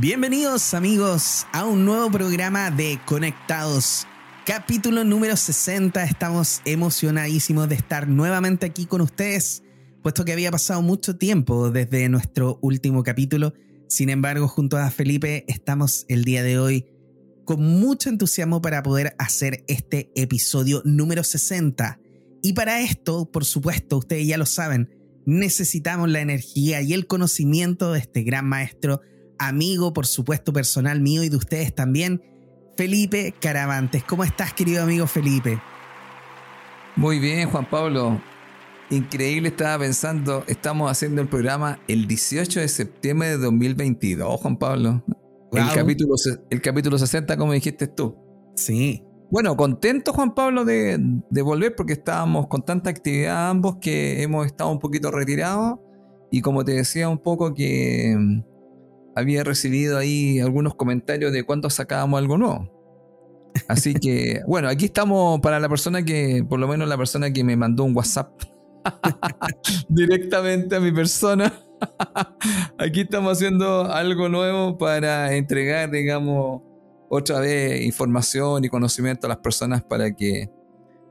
Bienvenidos amigos a un nuevo programa de Conectados. Capítulo número 60. Estamos emocionadísimos de estar nuevamente aquí con ustedes, puesto que había pasado mucho tiempo desde nuestro último capítulo. Sin embargo, junto a Felipe estamos el día de hoy con mucho entusiasmo para poder hacer este episodio número 60. Y para esto, por supuesto, ustedes ya lo saben, necesitamos la energía y el conocimiento de este gran maestro amigo, por supuesto, personal mío y de ustedes también, Felipe Caravantes. ¿Cómo estás, querido amigo Felipe? Muy bien, Juan Pablo. Increíble, estaba pensando, estamos haciendo el programa el 18 de septiembre de 2022, Juan Pablo. El, capítulo, el capítulo 60, como dijiste tú. Sí. Bueno, contento Juan Pablo de, de, volver porque estábamos con tanta actividad ambos que hemos estado un poquito retirados y como te decía un poco que había recibido ahí algunos comentarios de cuándo sacábamos algo nuevo. Así que, bueno, aquí estamos para la persona que, por lo menos la persona que me mandó un WhatsApp directamente a mi persona. aquí estamos haciendo algo nuevo para entregar, digamos, otra vez información y conocimiento a las personas para que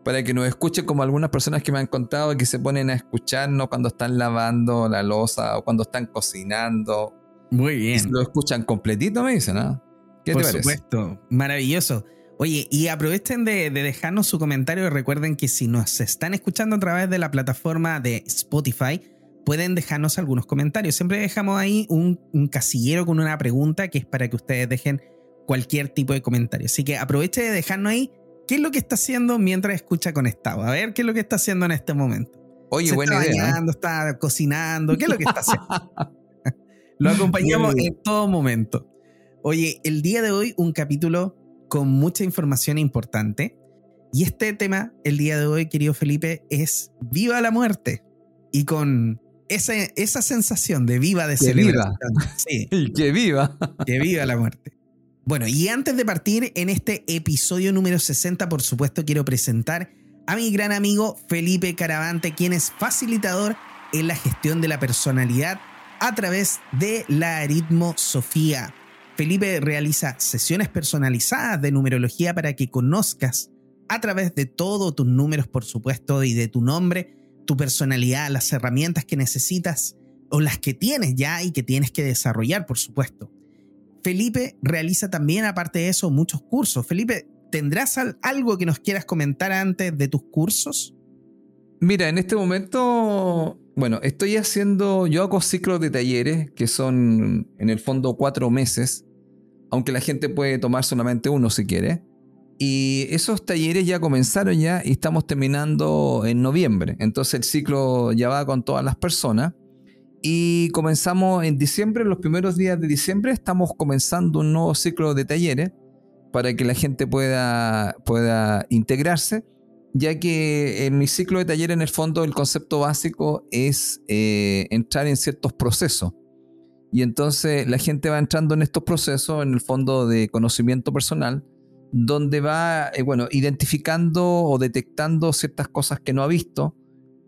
para que nos escuchen como algunas personas que me han contado que se ponen a escucharnos cuando están lavando la losa o cuando están cocinando muy bien. lo escuchan completito, me dicen, ¿no? ¿Qué Por supuesto, maravilloso. Oye, y aprovechen de, dejarnos su comentario. Recuerden que si nos están escuchando a través de la plataforma de Spotify, pueden dejarnos algunos comentarios. Siempre dejamos ahí un, casillero con una pregunta que es para que ustedes dejen cualquier tipo de comentario. Así que aproveche de dejarnos ahí qué es lo que está haciendo mientras escucha conectado. A ver qué es lo que está haciendo en este momento. Oye, buena está idea. ¿eh? Bañando, Está cocinando, ¿qué es lo que está haciendo? Lo acompañamos en todo momento. Oye, el día de hoy un capítulo con mucha información importante. Y este tema, el día de hoy, querido Felipe, es Viva la muerte. Y con esa, esa sensación de viva de celebración. Sí. Y que viva. Que viva la muerte. Bueno, y antes de partir en este episodio número 60, por supuesto, quiero presentar a mi gran amigo Felipe Caravante, quien es facilitador en la gestión de la personalidad a través de la aritmosofía. Felipe realiza sesiones personalizadas de numerología para que conozcas a través de todos tus números, por supuesto, y de tu nombre, tu personalidad, las herramientas que necesitas o las que tienes ya y que tienes que desarrollar, por supuesto. Felipe realiza también, aparte de eso, muchos cursos. Felipe, ¿tendrás algo que nos quieras comentar antes de tus cursos? Mira, en este momento bueno, estoy haciendo, yo hago ciclos de talleres que son en el fondo cuatro meses, aunque la gente puede tomar solamente uno si quiere. Y esos talleres ya comenzaron ya y estamos terminando en noviembre. Entonces el ciclo ya va con todas las personas. Y comenzamos en diciembre, los primeros días de diciembre, estamos comenzando un nuevo ciclo de talleres para que la gente pueda, pueda integrarse ya que en mi ciclo de taller en el fondo el concepto básico es eh, entrar en ciertos procesos. Y entonces la gente va entrando en estos procesos, en el fondo de conocimiento personal, donde va, eh, bueno, identificando o detectando ciertas cosas que no ha visto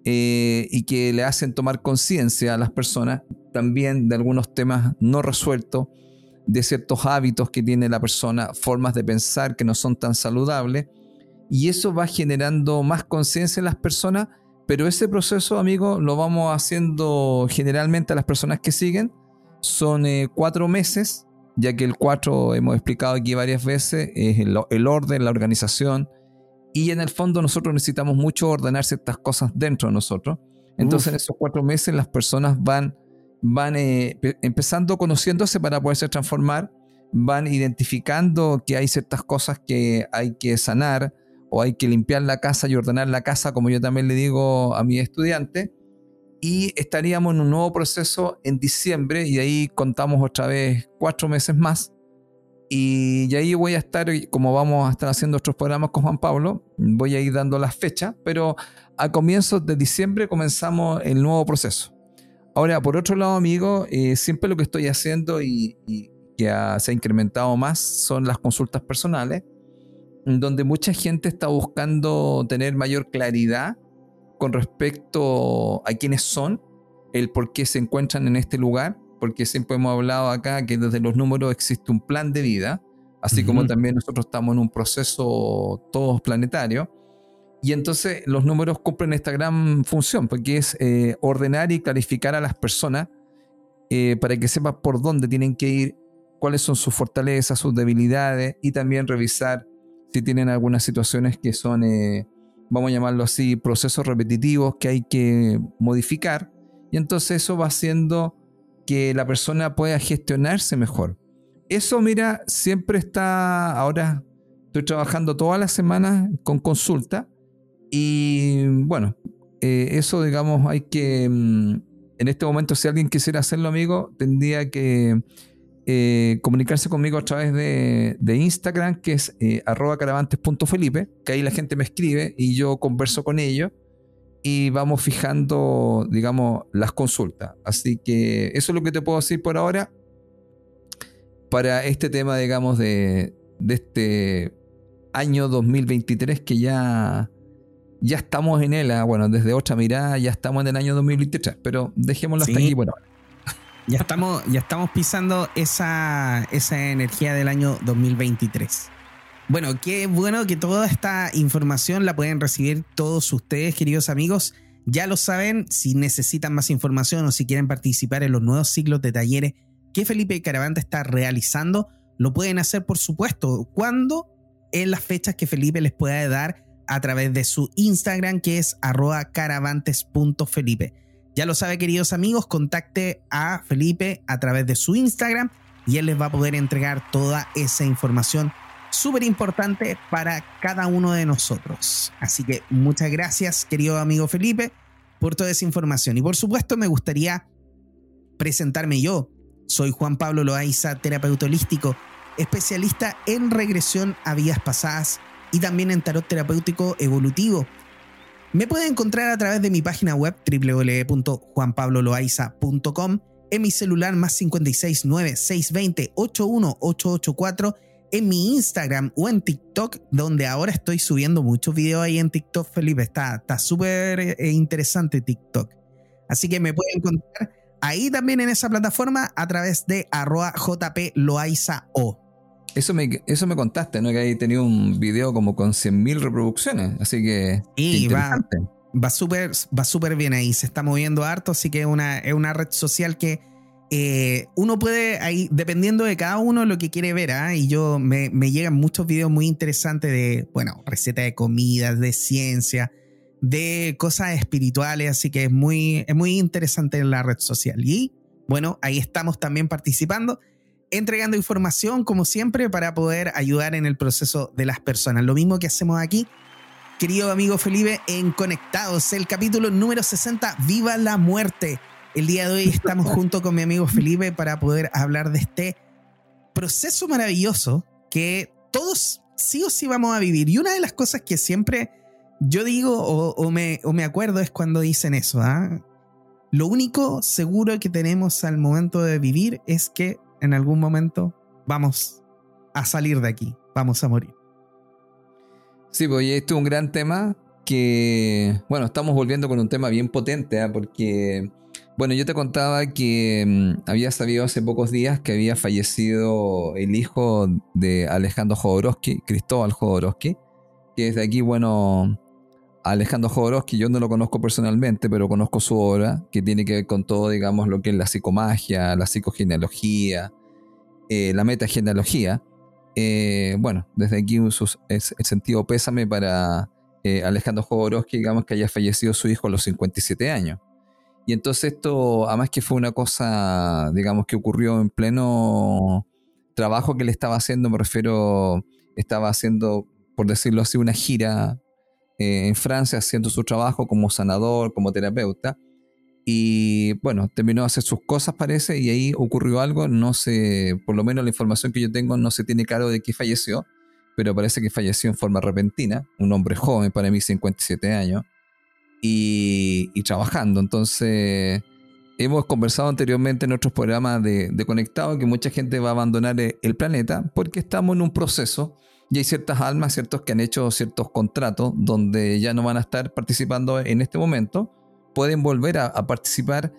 eh, y que le hacen tomar conciencia a las personas también de algunos temas no resueltos, de ciertos hábitos que tiene la persona, formas de pensar que no son tan saludables y eso va generando más conciencia en las personas, pero ese proceso, amigo, lo vamos haciendo generalmente a las personas que siguen. Son eh, cuatro meses, ya que el cuatro, hemos explicado aquí varias veces, es el, orden, la organización, y en el fondo nosotros necesitamos mucho ordenar ciertas cosas dentro de nosotros. Entonces en esos cuatro meses las personas van, van eh, empezando conociéndose para poderse transformar, van identificando que hay ciertas cosas que hay que sanar, o hay que limpiar la casa y ordenar la casa, como yo también le digo a mi estudiante. Y estaríamos en un nuevo proceso en diciembre y ahí contamos otra vez cuatro meses más. Y, ahí voy a estar, como vamos a estar haciendo otros programas con Juan Pablo, voy a ir dando las fechas, pero a comienzos de diciembre comenzamos el nuevo proceso. Ahora, por otro lado, amigo, eh, siempre lo que estoy haciendo y, que se ha incrementado más son las consultas personales donde mucha gente está buscando tener mayor claridad con respecto a quiénes son, el por qué se encuentran en este lugar porque siempre hemos hablado acá que desde los números existe un plan de vida, así como también nosotros estamos en un proceso todos planetario. Y entonces los números cumplen esta gran función, porque es eh, ordenar y clarificar a las personas eh, para que sepan por dónde tienen que ir, cuáles son sus fortalezas, sus debilidades, y también revisar si tienen algunas situaciones que son, eh, vamos a llamarlo así, procesos repetitivos que hay que modificar. Y entonces eso va haciendo que la persona pueda gestionarse mejor. Eso, mira, siempre está, ahora estoy trabajando todas las semanas con consulta y bueno, eh, eso digamos hay que, mm, en este momento si alguien quisiera hacerlo amigo, tendría que eh, comunicarse conmigo a través de, Instagram, que es eh, arroba caravantes.felipe, que ahí la gente me escribe y yo converso con ellos y vamos fijando, digamos, las consultas. Así que eso es lo que te puedo decir por ahora para este tema, digamos, de, este año 2023 que ya, ya estamos en él. Ah, bueno, desde otra mirada ya estamos en el año 2023, pero dejémoslo hasta aquí por ahora. Ya estamos, ya estamos pisando esa, esa energía del año 2023. Bueno, qué bueno que toda esta información la pueden recibir todos ustedes, queridos amigos. Ya lo saben, si necesitan más información o si quieren participar en los nuevos ciclos de talleres que Felipe Caravante está realizando, lo pueden hacer, por supuesto, cuando en las fechas que Felipe les pueda dar a través de su Instagram, que es arroba caravantes.felipe. Ya lo sabe, queridos amigos, contacte a Felipe a través de su Instagram y él les va a poder entregar toda esa información súper importante para cada uno de nosotros. Así que muchas gracias, querido amigo Felipe, por toda esa información. Y por supuesto, me gustaría presentarme yo. Soy Juan Pablo Loaiza, terapeuta holístico, especialista en regresión a vías pasadas y también en tarot terapéutico evolutivo. Me pueden encontrar a través de mi página web www.juanpabloloaiza.com, en mi celular más 569 620 81884 en mi Instagram o en TikTok, donde ahora estoy subiendo muchos videos ahí en TikTok, Felipe. Está súper eh, interesante TikTok. Así que me pueden encontrar ahí también en esa plataforma a través de arroba o. Eso me, eso me contaste, ¿no? Que ahí tenía un video como con 100.000 reproducciones. Así que. Sí, va, va súper va bien ahí. Se está moviendo harto. Así que una, es una red social que eh, uno puede, ahí, dependiendo de cada uno lo que quiere ver, ¿ah? y yo me, llegan muchos videos muy interesantes de, bueno, recetas de comida, de ciencia, de cosas espirituales, así que es muy, es muy interesante en la red social. Y bueno, ahí estamos también participando, entregando información como siempre para poder ayudar en el proceso de las personas. Lo mismo que hacemos aquí, querido amigo Felipe, en Conectados, el capítulo número 60, Viva la Muerte el día de hoy estamos junto con mi amigo Felipe para poder hablar de este proceso maravilloso que todos sí o sí vamos a vivir. Y una de las cosas que siempre yo digo o, me, me, acuerdo es cuando dicen eso. ¿ah? Lo único seguro que tenemos al momento de vivir es que en algún momento vamos a salir de aquí, vamos a morir. Sí, pues esto es un gran tema que, bueno, estamos volviendo con un tema bien potente, ¿ah? porque bueno, yo te contaba que mm, había sabido hace pocos días que había fallecido el hijo de Alejandro Jodorowsky, Cristóbal Jodorowsky, que es de aquí, bueno, Alejandro Jodorowsky yo no lo conozco personalmente, pero conozco su obra, que tiene que ver con todo, digamos, lo que es la psicomagia, la psicogenealogía, eh, la metagenealogía. Eh, bueno, desde aquí el sentido pésame para eh, Alejandro Jodorowsky, digamos, que haya fallecido su hijo a los 57 años. Y entonces esto, además que fue una cosa, digamos, que ocurrió en pleno trabajo que le estaba haciendo, me refiero, estaba haciendo, por decirlo así, una gira eh, en Francia haciendo su trabajo como sanador, como terapeuta. Y bueno, terminó de hacer sus cosas, parece, y ahí ocurrió algo. No sé, por lo menos la información que yo tengo no se tiene claro de que falleció, pero parece que falleció en forma repentina. Un hombre joven, para mí, 57 años y, trabajando. Entonces, hemos conversado anteriormente en otros programas de, Conectado que mucha gente va a abandonar e, el planeta porque estamos en un proceso y hay ciertas almas, ciertos que han hecho ciertos contratos donde ya no van a estar participando en este momento, pueden volver a, participar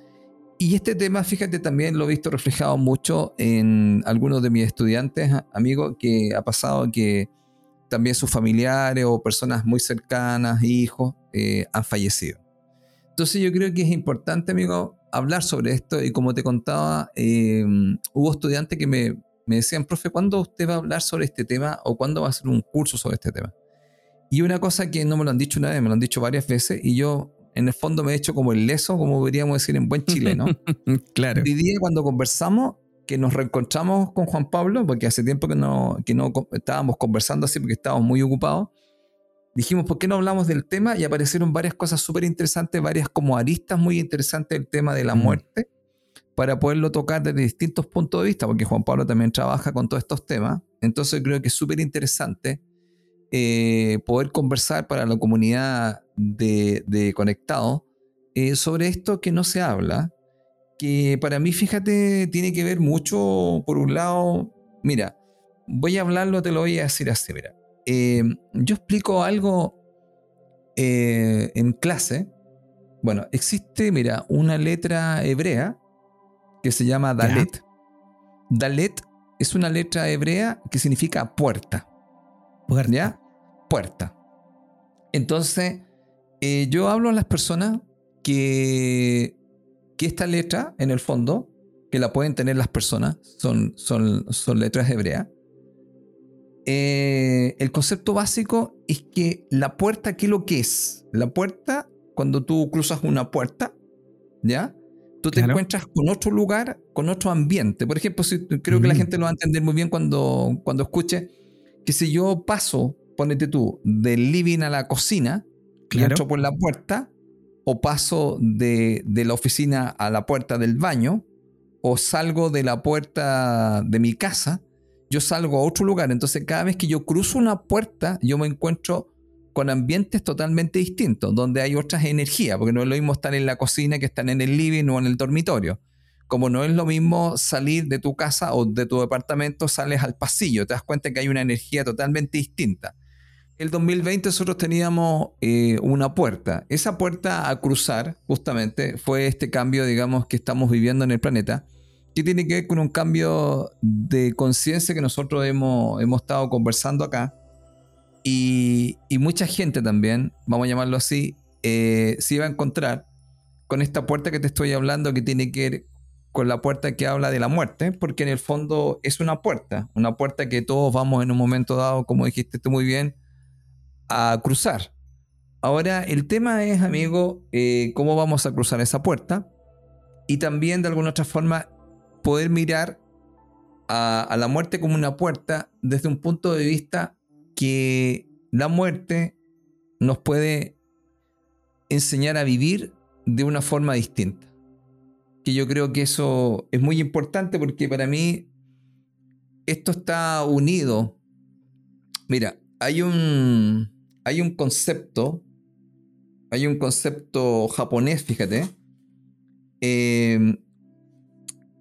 y este tema, fíjate, también lo he visto reflejado mucho en algunos de mis estudiantes, amigos, que ha pasado que también sus familiares o personas muy cercanas, hijos, eh, han fallecido. Entonces yo creo que es importante, amigo, hablar sobre esto y como te contaba, eh, hubo estudiantes que me, me decían, profe, ¿cuándo usted va a hablar sobre este tema o cuándo va a hacer un curso sobre este tema? Y una cosa que no me lo han dicho una vez, me lo han dicho varias veces y yo en el fondo me he hecho como el leso, como podríamos decir en buen chileno. claro. Hoy día cuando conversamos, que nos reencontramos con Juan Pablo, porque hace tiempo que no, que no estábamos conversando así porque estábamos muy ocupados, dijimos, ¿por qué no hablamos del tema? Y aparecieron varias cosas súper interesantes, varias como aristas muy interesantes del tema de la mm. Para poderlo tocar desde distintos puntos de vista, porque Juan Pablo también trabaja con todos estos temas. Entonces creo que es súper interesante eh, poder conversar para la comunidad de, de Conectado eh, sobre esto que no se habla, que para mí, fíjate, tiene que ver mucho, por un lado, mira, voy a hablarlo, te lo voy a decir así, mira. Eh, yo explico algo en clase. Bueno, existe, mira, una letra hebrea que se llama Dalet. Dalet es una letra hebrea que significa puerta. Puerta. ¿Ya? Puerta. Entonces, eh, yo hablo a las personas que, que esta letra, en el fondo, que la pueden tener las personas, son, son, son letras hebreas. Eh, el concepto básico es que la puerta, ¿qué es lo que es? La puerta, cuando tú cruzas una puerta, ¿ya? Tú te encuentras con otro lugar, con otro ambiente. Por ejemplo, si, creo que la gente lo va a entender muy bien cuando, cuando escuche que si yo paso, ponete tú, del living a la cocina, y entro por la puerta, o paso de, de, la oficina a la puerta del baño, o salgo de la puerta de mi casa, yo salgo a otro lugar. Entonces, cada vez que yo cruzo una puerta, yo me encuentro con ambientes totalmente distintos, donde hay otras energías, porque no es lo mismo estar en la cocina que estar en el living o en el dormitorio. Como no es lo mismo salir de tu casa o de tu departamento, sales al pasillo, te das cuenta que hay una energía totalmente distinta. El 2020 nosotros teníamos eh, una puerta. Esa puerta a cruzar, justamente, fue este cambio, digamos, que estamos viviendo en el planeta, que tiene que ver con un cambio de conciencia que nosotros hemos, hemos estado conversando acá, y, mucha gente también, vamos a llamarlo así, eh, se iba a encontrar con esta puerta que te estoy hablando que tiene que ver con la puerta que habla de la muerte, porque en el fondo es una puerta, una puerta que todos vamos en un momento dado, como dijiste tú muy bien, a cruzar. Ahora, el tema es, amigo, eh, cómo vamos a cruzar esa puerta y también de alguna otra forma poder mirar a, a la muerte como una puerta desde un punto de vista que la muerte nos puede enseñar a vivir de una forma distinta. Que yo creo que eso es muy importante porque para mí esto está unido. Mira, hay un, hay un concepto, hay un concepto japonés, fíjate, em,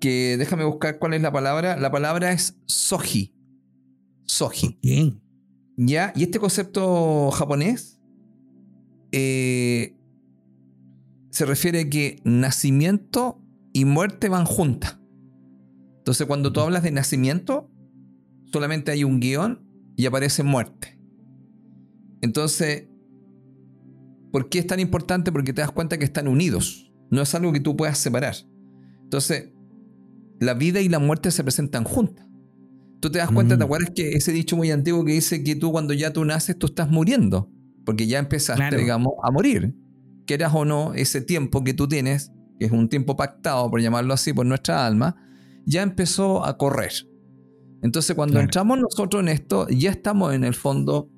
que déjame buscar cuál es la palabra. La palabra es soji. Soji. ¿Ya? Y este concepto japonés eh, se refiere a que nacimiento y muerte van juntas. Entonces, cuando tú hablas de nacimiento, solamente hay un guion y aparece muerte. Entonces, ¿por qué es tan importante? Porque te das cuenta que están unidos. No es algo que tú puedas separar. Entonces, la vida y la muerte se presentan juntas. Tú te das cuenta, ¿te mm. acuerdas que ese dicho muy antiguo que dice que tú cuando ya tú naces, tú estás muriendo? Porque ya empezaste, digamos, a morir. Quieras o no, ese tiempo que tú tienes, que es un tiempo pactado, por llamarlo así, por nuestra alma, ya empezó a correr. Entonces, cuando entramos nosotros en esto, ya estamos en el fondo,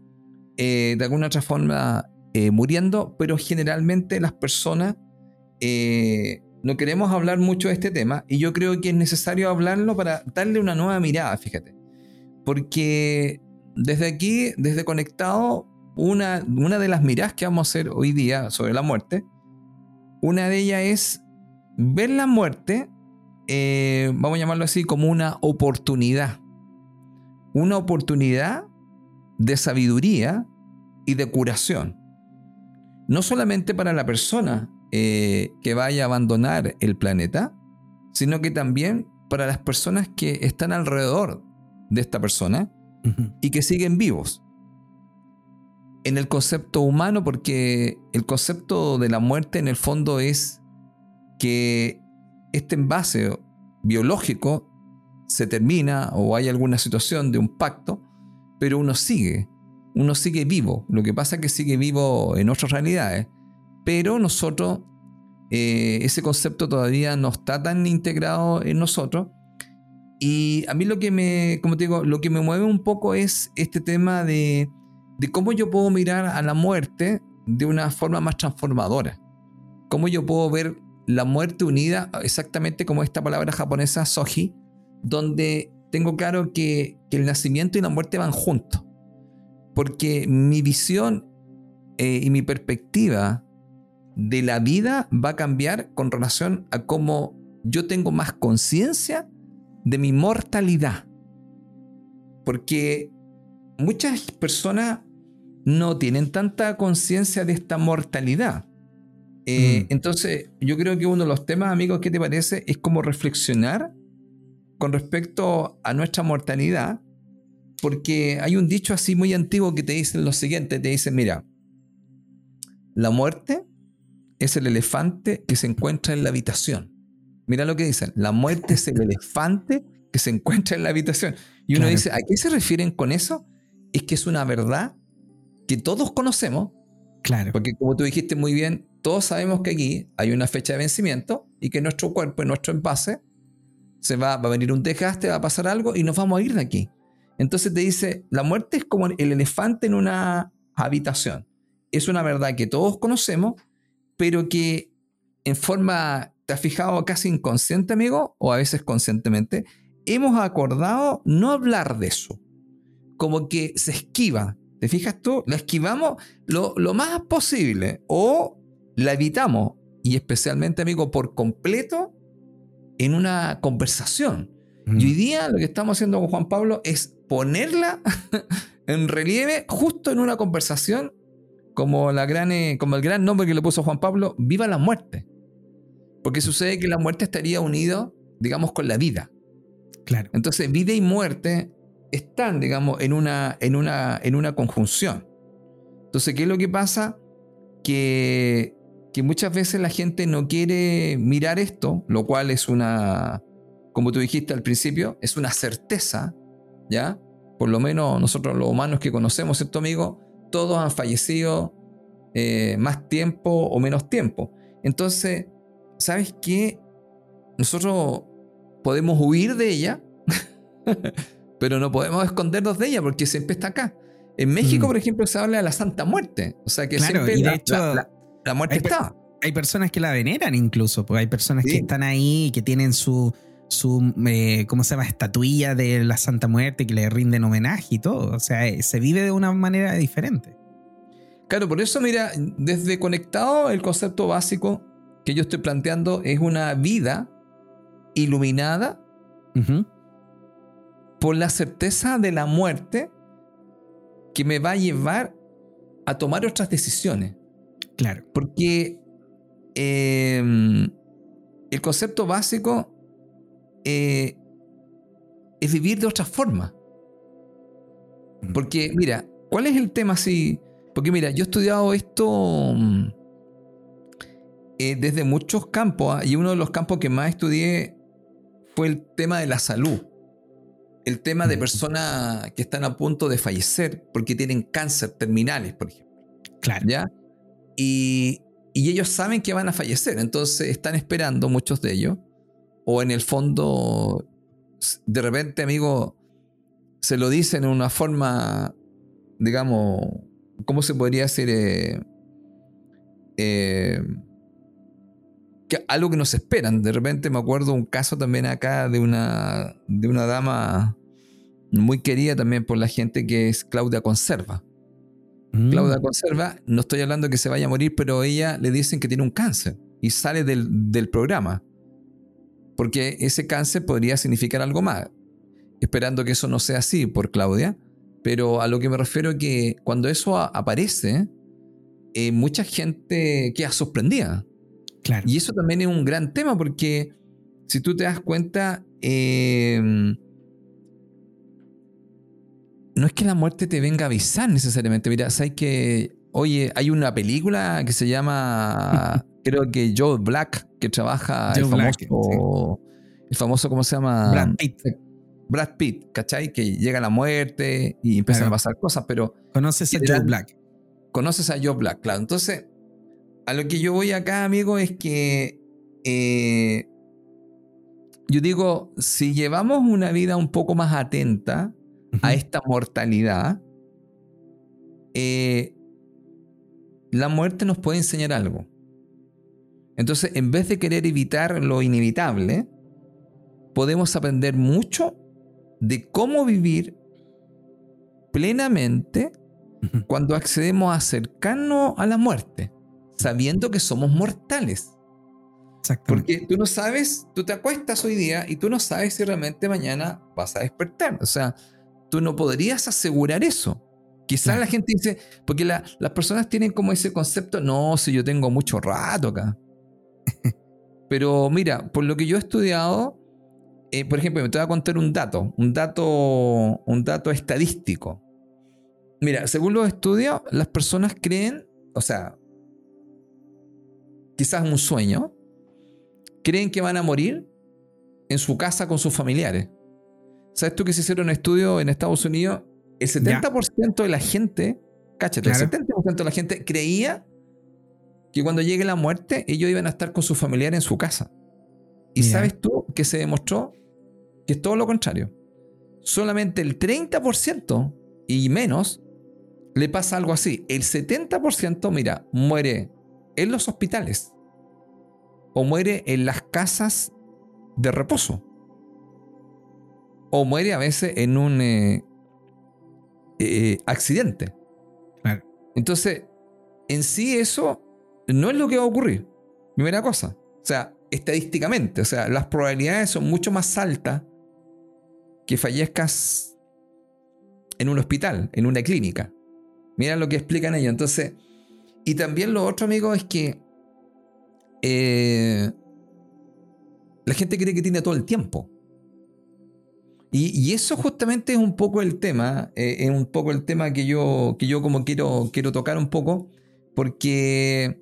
eh, de alguna otra forma, eh, muriendo, pero generalmente las personas eh, no queremos hablar mucho de este tema y yo creo que es necesario hablarlo para darle una nueva mirada, fíjate. Porque desde aquí, desde Conectado, una, una de las miradas que vamos a hacer hoy día sobre la muerte, una de ellas es ver la muerte, eh, vamos a llamarlo así, como una oportunidad. Una oportunidad de sabiduría y de curación. No solamente para la persona eh, que vaya a abandonar el planeta, sino que también para las personas que están alrededor de esta persona y que siguen vivos. En el concepto humano, porque el concepto de la muerte en el fondo es que este envase biológico se termina o hay alguna situación de un pacto, pero uno sigue, uno sigue vivo. Lo que pasa es que sigue vivo en otras realidades, pero nosotros, eh, ese concepto todavía no está tan integrado en nosotros. Y a mí lo que me, como te digo, lo que me mueve un poco es este tema de, de cómo yo puedo mirar a la muerte de una forma más transformadora. Cómo yo puedo ver la muerte unida, exactamente como esta palabra japonesa soji, donde tengo claro que, el nacimiento y la muerte van juntos. Porque mi visión eh, y mi perspectiva de la vida va a cambiar con relación a cómo yo tengo más conciencia de mi mortalidad. Porque muchas personas no tienen tanta conciencia de esta mortalidad. Eh, mm. Entonces, yo creo que uno de los temas, amigos, ¿qué te parece? Es como reflexionar con respecto a nuestra mortalidad, porque hay un dicho así muy antiguo que te dice lo siguiente, te dice, mira, la muerte es el elefante que se encuentra en la habitación. Mira lo que dicen, la muerte es el elefante que se encuentra en la habitación. Y uno dice, ¿a qué se refieren con eso? Es que es una verdad que todos conocemos. Claro. Porque como tú dijiste muy bien, todos sabemos que aquí hay una fecha de vencimiento y que nuestro cuerpo, nuestro envase, se va, va a venir un desgaste, va a pasar algo y nos vamos a ir de aquí. Entonces te dice, la muerte es como el elefante en una habitación. Es una verdad que todos conocemos, pero que en forma, ¿te has fijado casi inconsciente, amigo? O a veces conscientemente, hemos acordado no hablar de eso. Como que se esquiva. ¿Te fijas tú? La esquivamos lo, lo más posible o la evitamos. Y especialmente, amigo, por completo en una conversación. Y hoy día lo que estamos haciendo con Juan Pablo es ponerla en relieve justo en una conversación como, la gran, eh, como el gran nombre que le puso Juan Pablo, viva la muerte. Porque sucede que la muerte estaría unido, digamos, con la vida. Claro. Entonces, vida y muerte están, digamos, en una, en una, en una conjunción. Entonces, ¿qué es lo que pasa? Que que muchas veces la gente no quiere mirar esto, lo cual es una, como tú dijiste al principio, es una certeza, ¿ya? Por lo menos nosotros los humanos que conocemos, ¿cierto amigo? Todos han fallecido eh, más tiempo o menos tiempo. Entonces, ¿sabes qué? Nosotros podemos huir de ella, pero no podemos escondernos de ella porque siempre está acá. En México, mm. por ejemplo, se habla de la Santa Muerte. O sea que siempre de hecho, la muerte está. Hay personas que la veneran incluso, porque hay personas que están ahí y que tienen su, su eh, ¿cómo se llama? Estatuilla de la Santa Muerte que le rinden homenaje y todo. O sea, eh, se vive de una manera diferente. Claro, por eso, mira, desde conectado, el concepto básico que yo estoy planteando es una vida iluminada por la certeza de la muerte que me va a llevar a tomar otras decisiones. Claro. Porque em, el concepto básico eh, es vivir de otra forma. Mm. Porque, mira, ¿cuál es el tema así? Porque, mira, yo he estudiado esto mm, eh, desde muchos campos ¿ah? y uno de los campos que más estudié fue el tema de la salud. El tema de mm. personas que están a punto de fallecer porque tienen cáncer terminales, por ejemplo. Claro. ¿Ya? Y, ellos saben que van a fallecer, entonces están esperando muchos de ellos. O en el fondo, de repente, amigo, se lo dicen en una forma, digamos, ¿cómo se podría decir? Eh, eh, que algo que nos esperan. De repente me acuerdo un caso también acá de una, de una dama muy querida también por la gente que es Claudia Conserva. Claudia mm. Conserva, no estoy hablando de que se vaya a morir, pero ella le dicen que tiene un cáncer y sale del, programa. Porque ese cáncer podría significar algo más. Esperando que eso no sea así por Claudia. Pero a lo que me refiero es que cuando eso aparece, eh, mucha gente queda sorprendida. Claro. Y eso también es un gran tema porque si tú te das cuenta, eh, no es que la muerte te venga a avisar necesariamente. Mira, sabes que, oye, hay una película que se llama, creo que Joe Black, que trabaja Joe el Black, famoso, el famoso, ¿cómo se llama? Brad Pitt. Brad Pitt, ¿cachai? Que llega la muerte y empiezan Claro. a pasar cosas, pero ¿Conoces a Joe Black? conoces a Joe Black, claro. Entonces, a lo que yo voy acá, amigo, es que eh, yo digo, si llevamos una vida un poco más atenta a esta mortalidad, eh, la muerte nos puede enseñar algo. Entonces, en vez de querer evitar lo inevitable, podemos aprender mucho de cómo vivir plenamente cuando accedemos a acercarnos a la muerte, sabiendo que somos mortales. Porque tú no sabes, tú te acuestas hoy día y tú no sabes si realmente mañana vas a despertar. O sea, tú no podrías asegurar eso. Quizás Claro. la gente dice, porque la- las personas tienen como ese concepto, no, si yo tengo mucho rato acá. Pero mira, por lo que yo he estudiado, eh, por ejemplo, me te voy a contar un dato, un dato, un dato estadístico. Mira, según los estudios, las personas creen, o sea, quizás un sueño, creen que van a morir en su casa con sus familiares. ¿Sabes tú que se hicieron un estudio en Estados Unidos? El 70% de la gente, cáchate, Claro. el 70% de la gente creía que cuando llegue la muerte ellos iban a estar con sus familiares en su casa. Y sabes tú que se demostró que es todo lo contrario. Solamente el 30% y menos le pasa algo así. El 70%, mira, muere en los hospitales o muere en las casas de reposo o muere a veces en un eh, eh, accidente. Claro. Entonces, en sí eso no es lo que va a ocurrir. Primera cosa. O sea, estadísticamente, o sea, las probabilidades son mucho más altas que fallezcas en un hospital, en una clínica. Mira lo que explican ellos. Entonces, y también lo otro, amigo, es que eh, la gente cree que tiene todo el tiempo. Y, y eso justamente es un poco el tema, eh, es un poco el tema que yo, que yo como quiero, quiero tocar un poco, porque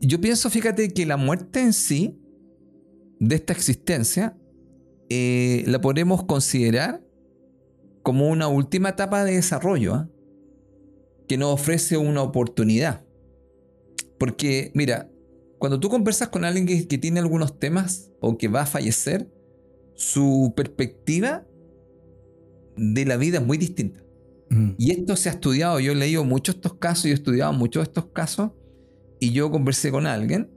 yo pienso, fíjate, que la muerte en sí, de esta existencia, eh, la podemos considerar como una última etapa de desarrollo, ¿ah? que nos ofrece una oportunidad. Porque, mira, cuando tú conversas con alguien que, que tiene algunos temas o que va a fallecer, su perspectiva de la vida es muy distinta. Mm. Y esto se ha estudiado, yo he leído muchos de estos casos, yo he estudiado muchos de estos casos, y yo conversé con alguien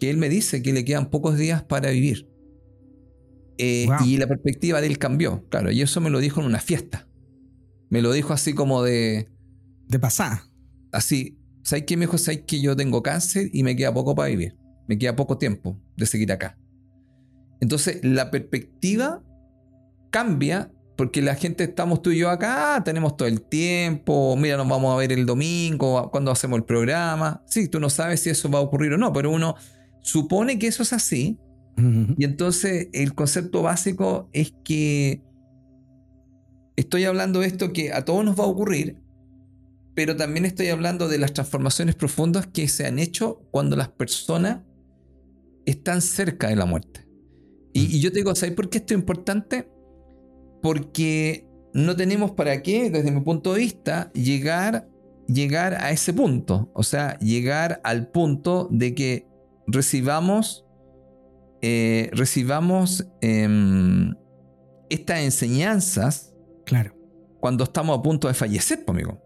que él me dice que le quedan pocos días para vivir. Eh, Wow. Y la perspectiva de él cambió, claro, y eso me lo dijo en una fiesta. Me lo dijo así como de, De pasada. así, ¿sabes qué? Me dijo, ¿sabes que yo tengo cáncer y me queda poco para vivir? Me queda poco tiempo de seguir acá. Entonces, la perspectiva cambia porque la gente estamos tú y yo acá, ah, tenemos todo el tiempo, mira, nos vamos a ver el domingo, cuando hacemos el programa. Sí, tú no sabes si eso va a ocurrir o no, pero uno supone que eso es así y entonces el concepto básico es que estoy hablando de esto que a todos nos va a ocurrir, pero también estoy hablando de las transformaciones profundas que se han hecho cuando las personas están cerca de la muerte. Y, y yo te digo, ¿sabes por qué esto es importante? Porque no tenemos para qué, desde mi punto de vista, llegar, llegar a ese punto. O sea, llegar al punto de que recibamos eh, recibamos em, estas enseñanzas Claro. cuando estamos a punto de fallecer, amigo.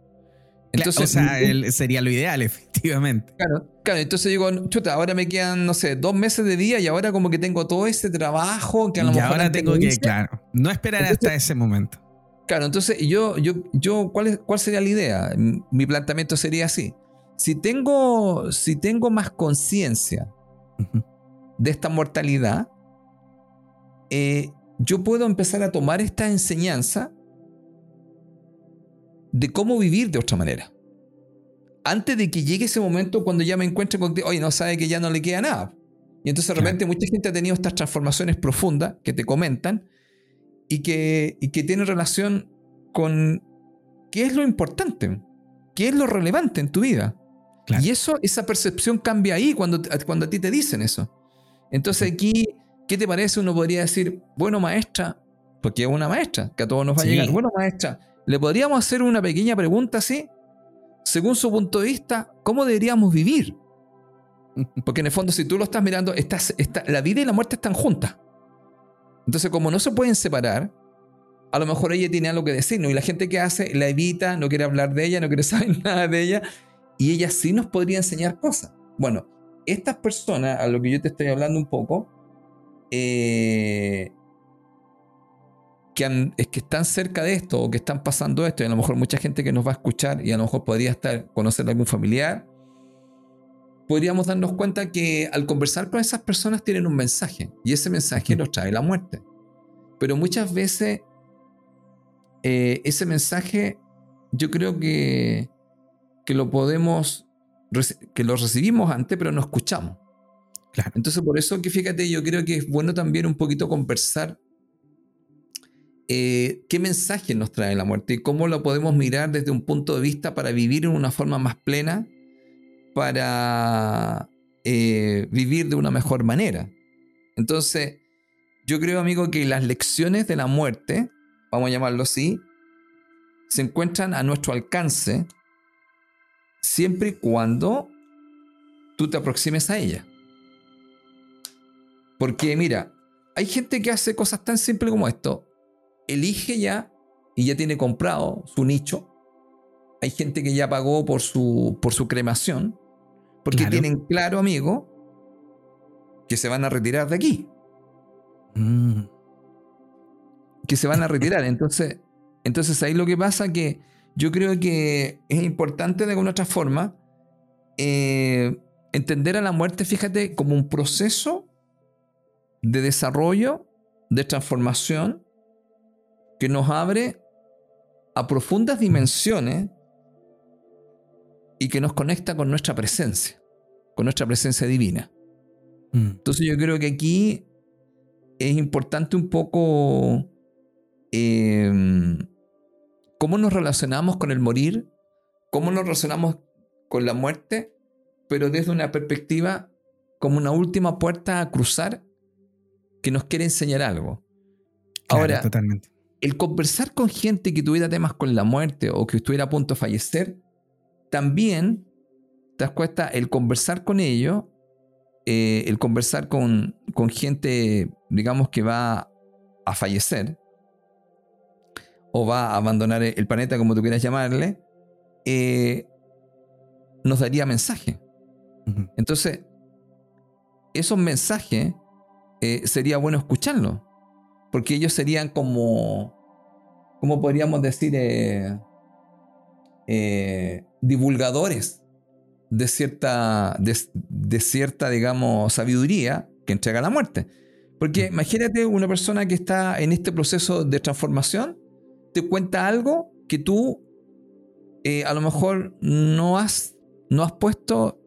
Entonces, o sea, el- sería lo ideal, efectivamente. claro, claro, entonces digo, chuta, ahora me quedan, no sé, dos meses de día y ahora como que tengo todo ese trabajo que a lo y mejor ahora tengo que, hice. claro, no esperar Entonces- hasta ese momento. Claro, entonces yo, yo, yo ¿cuál, es- ¿cuál sería la idea? Mi planteamiento sería así. Si tengo, si tengo más conciencia de esta mortalidad, eh, yo puedo empezar a tomar esta enseñanza de cómo vivir de otra manera. antes de que llegue ese momento cuando ya me encuentre con oye, no sabe que ya no le queda nada. Y entonces de repente mucha gente ha tenido estas transformaciones profundas que te comentan y que, y que tienen relación con qué es lo importante, qué es lo relevante en tu vida. Y eso, esa percepción cambia ahí cuando, cuando a ti te dicen eso. Entonces aquí, ¿qué te parece? Uno podría decir, bueno maestra, porque es una maestra, que a todos nos va a llegar, bueno maestra, ¿le podríamos hacer una pequeña pregunta así? Según su punto de vista, ¿cómo deberíamos vivir? Porque en el fondo, si tú lo estás mirando, estás, la vida y la muerte están juntas. Entonces, como no se pueden separar, a lo mejor ella tiene algo que decirnos y la gente que hace la evita, no quiere hablar de ella, no quiere saber nada de ella y ella sí nos podría enseñar cosas. Bueno, estas personas, a lo que yo te estoy hablando un poco, eh, que, es que están cerca de esto o que están pasando esto, y a lo mejor mucha gente que nos va a escuchar y a lo mejor podría estar conocer a algún familiar, podríamos darnos cuenta que al conversar con esas personas tienen un mensaje y ese mensaje nos trae la muerte. Pero muchas veces eh, ese mensaje yo creo que, que lo podemos, que lo recibimos antes, pero no escuchamos. Claro. Entonces, por eso que fíjate, yo creo que es bueno también un poquito conversar eh, qué mensaje nos trae la muerte y cómo lo podemos mirar desde un punto de vista para vivir en una forma más plena, para eh, vivir de una mejor manera. Entonces, yo creo, amigo, que las lecciones de la muerte vamos a llamarlo así, se encuentran a nuestro alcance siempre y cuando tú te aproximes a ella. Porque mira, hay gente que hace cosas tan simples como esto. Elige ya y ya tiene comprado su nicho. Hay gente que ya pagó por su, por su cremación. Porque tienen claro, amigo, que se van a retirar de aquí. Mm que se van a retirar. Entonces, entonces ahí lo que pasa que yo creo que es importante de alguna otra forma eh, entender a la muerte, fíjate, como un proceso de desarrollo, de transformación, que nos abre a profundas dimensiones y que nos conecta con nuestra presencia, con nuestra presencia divina. Mm. Entonces yo creo que aquí es importante un poco Em, cómo nos relacionamos con el morir, cómo nos relacionamos con la muerte, pero desde una perspectiva como una última puerta a cruzar que nos quiere enseñar algo. Ahora, el conversar con gente que tuviera temas con la muerte o que estuviera a punto de fallecer, también te das cuenta, el conversar con ellos, eh, el conversar con, con gente, digamos, que va a fallecer, o va a abandonar el planeta, como tú quieras llamarle, eh, nos daría mensaje. Entonces, esos mensajes eh, sería bueno escucharlos, porque ellos serían como, ¿cómo podríamos decir? Eh, divulgadores de cierta, de, cierta, digamos, sabiduría que entrega la muerte. Porque imagínate una persona que está en este proceso de transformación te cuenta algo que tú eh, a lo mejor no has, no has puesto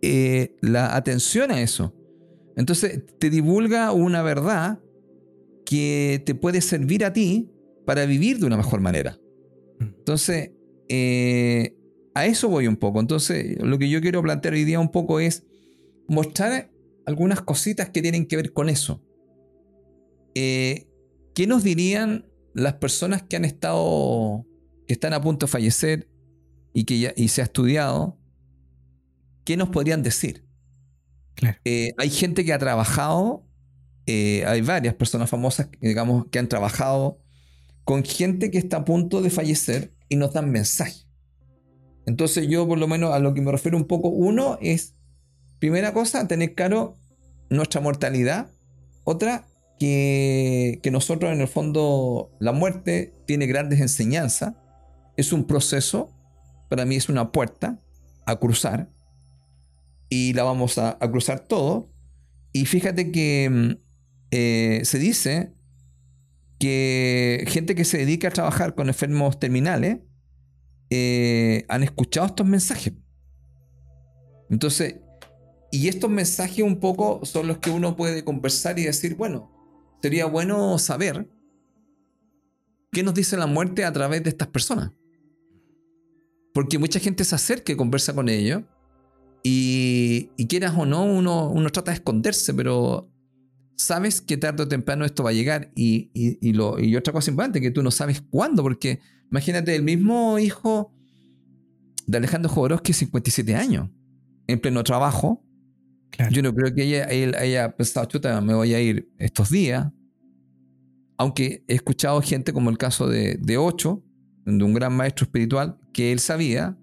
eh, la atención a eso. Entonces te divulga una verdad que te puede servir a ti para vivir de una mejor manera. Mm. Entonces, eh, a eso voy un poco. Entonces, lo que yo quiero plantear hoy día un poco es mostrar algunas cositas que tienen que ver con eso. ¿Qué nos dirían las personas que han estado, que están a punto de fallecer y que ya, y se ha estudiado, ¿qué nos podrían decir? Eh, hay gente que ha trabajado, eh, hay varias personas famosas, digamos, que han trabajado con gente que está a punto de fallecer y nos dan mensajes. Entonces yo por lo menos a lo que me refiero un poco, uno es, primera cosa, tener claro nuestra mortalidad. Otra, que, nosotros en el fondo la muerte tiene grandes enseñanzas, es un proceso, para mí es una puerta a cruzar y la vamos a, cruzar todo. Y fíjate que mm, eh, se dice que gente que se dedica a trabajar con enfermos terminales, eh, han escuchado estos mensajes. Entonces, y estos mensajes un poco son los que uno puede conversar y decir, bueno, sería bueno saber qué nos dice la muerte a través de estas personas. Porque mucha gente se acerca y conversa con ellos. Y, quieras o no, uno, uno trata de esconderse, pero sabes que tarde o temprano esto va a llegar. Y, y, lo, y otra cosa importante, que tú no sabes cuándo, porque imagínate el mismo hijo de Alejandro Jodorowsky, 57 años, en pleno trabajo. Yo no creo que ella, él haya pensado, chuta, me voy a ir estos días. Aunque he escuchado gente como el caso de, de Ocho, de un gran maestro espiritual, que él sabía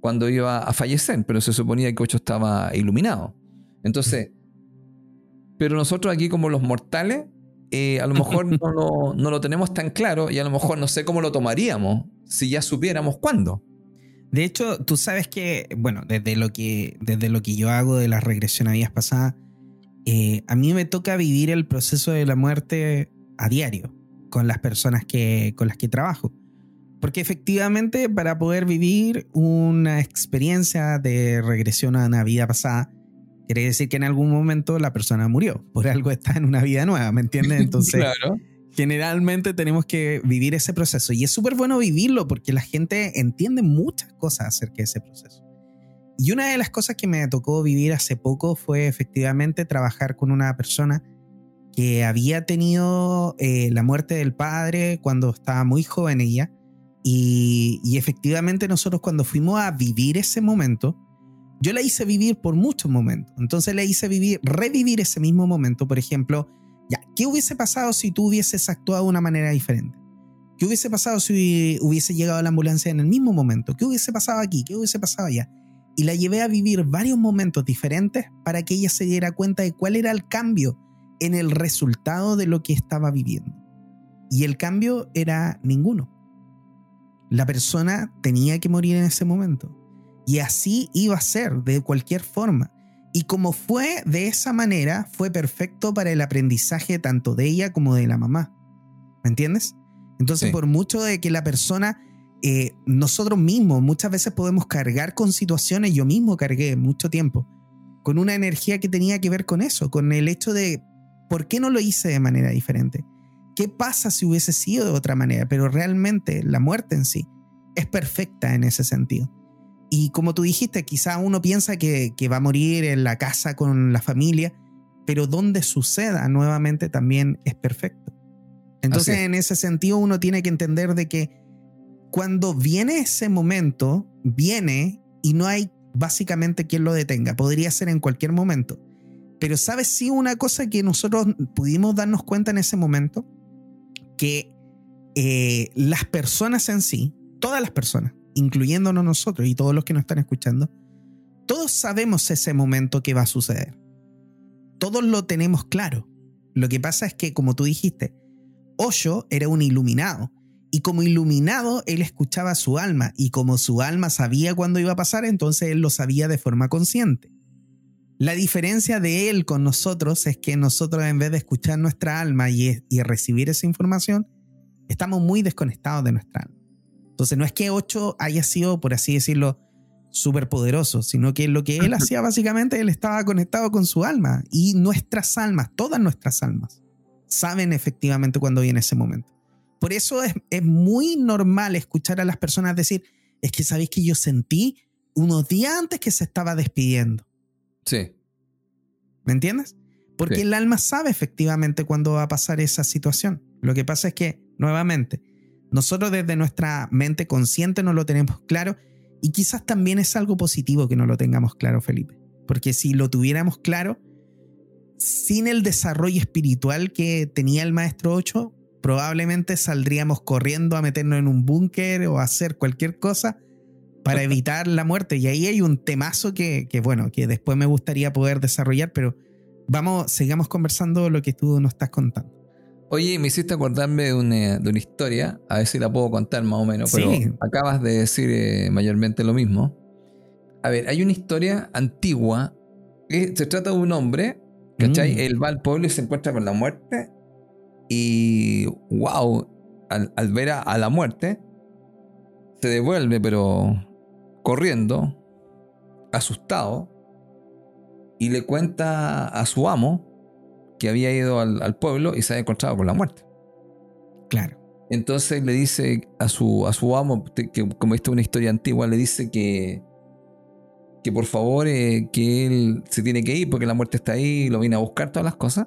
cuando iba a fallecer, pero se suponía que Ocho estaba iluminado. Entonces, pero nosotros aquí como los mortales, eh, a lo mejor no lo, no lo tenemos tan claro y a lo mejor no sé cómo lo tomaríamos si ya supiéramos cuándo. De hecho, tú sabes que, bueno, desde lo que, desde lo que yo hago de la regresión a vidas pasadas, eh, a mí me toca vivir el proceso de la muerte a diario con las personas que, con las que trabajo. Porque efectivamente para poder vivir una experiencia de regresión a una vida pasada, quiere decir que en algún momento la persona murió. Por algo está en una vida nueva, ¿me entiendes? Entonces, claro generalmente tenemos que vivir ese proceso y es súper bueno vivirlo porque la gente entiende muchas cosas acerca de ese proceso. Y una de las cosas que me tocó vivir hace poco fue efectivamente trabajar con una persona que había tenido eh, la muerte del padre cuando estaba muy joven ella y, y efectivamente nosotros cuando fuimos a vivir ese momento, yo la hice vivir por muchos momentos. Entonces la hice vivir, revivir ese mismo momento, por ejemplo, ya, ¿qué hubiese pasado si tú hubieses actuado de una manera diferente? ¿Qué hubiese pasado si hubiese llegado la ambulancia en el mismo momento? ¿Qué hubiese pasado aquí? ¿Qué hubiese pasado allá? Y la llevé a vivir varios momentos diferentes para que ella se diera cuenta de cuál era el cambio en el resultado de lo que estaba viviendo. Y el cambio era ninguno. La persona tenía que morir en ese momento. Y así iba a ser, de cualquier forma. Y como fue de esa manera, fue perfecto para el aprendizaje tanto de ella como de la mamá. ¿Me entiendes? Entonces, por mucho de que la persona, eh, nosotros mismos muchas veces podemos cargar con situaciones, yo mismo cargué mucho tiempo, con una energía que tenía que ver con eso, con el hecho de, ¿por qué no lo hice de manera diferente? ¿Qué pasa si hubiese sido de otra manera? Pero realmente la muerte en sí es perfecta en ese sentido. Y como tú dijiste, quizá uno piensa que, va a morir en la casa con la familia, pero donde suceda nuevamente también es perfecto. Entonces, en ese sentido, uno tiene que entender de que cuando viene ese momento, viene y no hay básicamente quien lo detenga. Podría ser en cualquier momento. Pero sabes sí una cosa que nosotros pudimos darnos cuenta en ese momento, que eh, las personas en sí, todas las personas, incluyéndonos nosotros y todos los que nos están escuchando, todos sabemos ese momento que va a suceder. Todos lo tenemos claro. Lo que pasa es que, como tú dijiste, Osho era un iluminado. Y como iluminado, él escuchaba su alma. Y como su alma sabía cuándo iba a pasar, entonces él lo sabía de forma consciente. La diferencia de él con nosotros es que nosotros, en vez de escuchar nuestra alma y, y recibir esa información, estamos muy desconectados de nuestra alma. Entonces no es que Ocho haya sido, por así decirlo, súper poderoso, sino que lo que él hacía básicamente, él estaba conectado con su alma y nuestras almas, todas nuestras almas, saben efectivamente cuando viene ese momento. Por eso es, es muy normal escuchar a las personas decir, es que sabéis que yo sentí unos días antes que se estaba despidiendo. Sí. ¿Me entiendes? Porque el alma sabe efectivamente cuándo va a pasar esa situación. Lo que pasa es que, nuevamente, nosotros desde nuestra mente consciente no lo tenemos claro y quizás también es algo positivo que no lo tengamos claro, Felipe. Porque si lo tuviéramos claro, sin el desarrollo espiritual que tenía el maestro 8, probablemente saldríamos corriendo a meternos en un búnker o a hacer cualquier cosa para evitar la muerte. Y ahí hay un temazo que, que, bueno, que después me gustaría poder desarrollar, pero vamos, sigamos conversando lo que tú nos estás contando. Oye, me hiciste acordarme de una, de una, historia, a ver si la puedo contar más o menos, pero acabas de decir eh, mayormente lo mismo. A ver, hay una historia antigua que se trata de un hombre, ¿cachai? Mm. Él va al pueblo y se encuentra con la muerte y, wow, al, ver a, la muerte, se devuelve, pero corriendo, asustado, y le cuenta a su amo que había ido al, pueblo y se había encontrado con la muerte. Claro. Entonces le dice a su, a su amo, que como esta es una historia antigua, le dice que, que por favor, eh, que él se tiene que ir porque la muerte está ahí, lo viene a buscar, todas las cosas.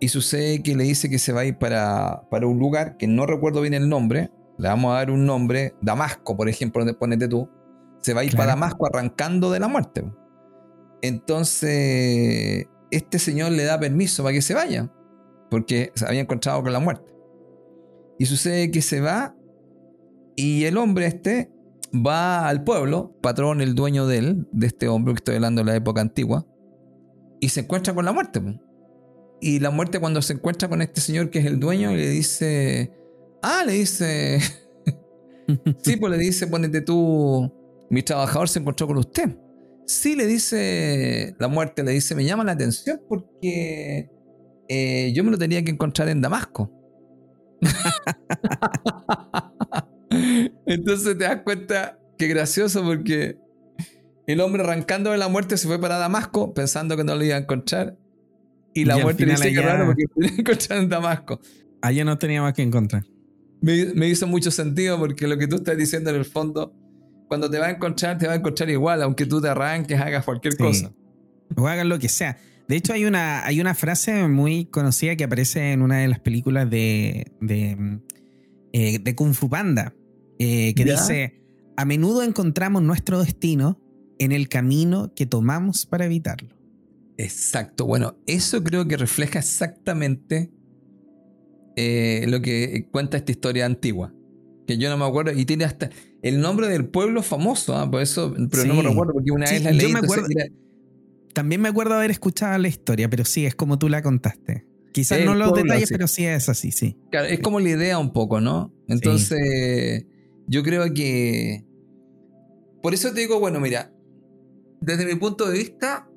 Y sucede que le dice que se va a ir para, para un lugar que no recuerdo bien el nombre, le vamos a dar un nombre, Damasco, por ejemplo, donde ponete tú, se va a ir para Damasco arrancando de la muerte. Entonces, este señor le da permiso para que se vaya, porque se había encontrado con la muerte. Y sucede que se va y el hombre este va al pueblo, patrón, el dueño de él, de este hombre que estoy hablando de la época antigua, y se encuentra con la muerte. Y la muerte cuando se encuentra con este señor que es el dueño, le dice, ah, le dice, sí, pues le dice, ponete tú, mi trabajador se encontró con usted. Sí, le dice la muerte, le dice, me llama la atención porque eh, yo me lo tenía que encontrar en Damasco. Entonces te das cuenta que gracioso porque el hombre arrancando de la muerte se fue para Damasco pensando que no lo iba a encontrar. Y la muerte le dice que raro porque lo iba a encontrar en Damasco. Allá no tenía más que encontrar. Me, me, hizo mucho sentido porque lo que tú estás diciendo en el fondo cuando te va a encontrar, te va a encontrar igual, aunque tú te arranques, hagas cualquier cosa. O hagas lo que sea. De hecho, hay una, hay una frase muy conocida que aparece en una de las películas de, de, eh, Kung Fu Panda, eh, que dice, a menudo encontramos nuestro destino en el camino que tomamos para evitarlo. Exacto, bueno, eso creo que refleja exactamente eh, lo que cuenta esta historia antigua que yo no me acuerdo, y tiene hasta el nombre del pueblo famoso, ¿ah? por eso, pero no me recuerdo porque una vez la leí. También me acuerdo haber escuchado la historia, pero sí, es como tú la contaste. Quizás no los detalles, pero sí es así, sí. Claro, es como la idea un poco, ¿no? Entonces, yo creo que... Por eso te digo, bueno, mira, desde mi punto de vista,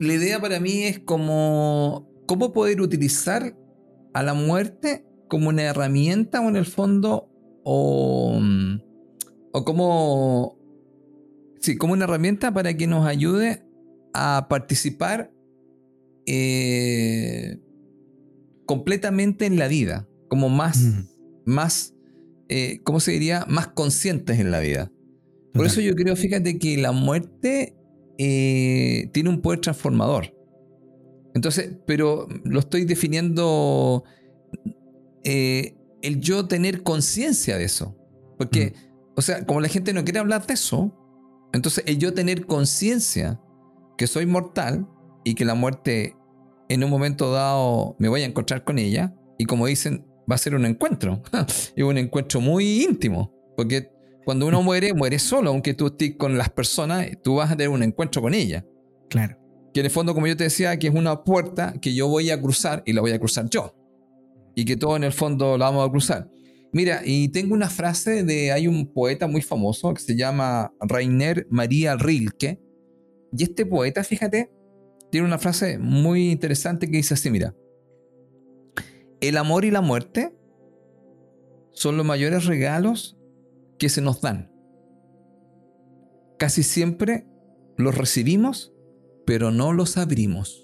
la idea para mí es como cómo poder utilizar a la muerte como una herramienta o en el fondo o, o como, sí, como una herramienta para que nos ayude a participar eh, completamente en la vida, como más, más eh, ¿cómo se diría? Más conscientes en la vida. Por eso yo creo, fíjate, que la muerte eh, tiene un poder transformador. Entonces, pero lo estoy definiendo el yo tener conciencia de eso. Porque, o sea, como la gente no quiere hablar de eso, entonces el yo tener conciencia que soy mortal y que la muerte en un momento dado me voy a encontrar con ella, y como dicen, va a ser un encuentro, y un encuentro muy íntimo, porque cuando uno muere, muere solo, aunque tú estés con las personas, tú vas a tener un encuentro con ella. Claro. Que en el fondo, como yo te decía, que es una puerta que yo voy a cruzar y la voy a cruzar yo y que todo en el fondo lo vamos a cruzar. Mira, y tengo una frase de, hay un poeta muy famoso que se llama Rainer María Rilke, y este poeta, fíjate, tiene una frase muy interesante que dice así, mira, el amor y la muerte son los mayores regalos que se nos dan. Casi siempre los recibimos, pero no los abrimos.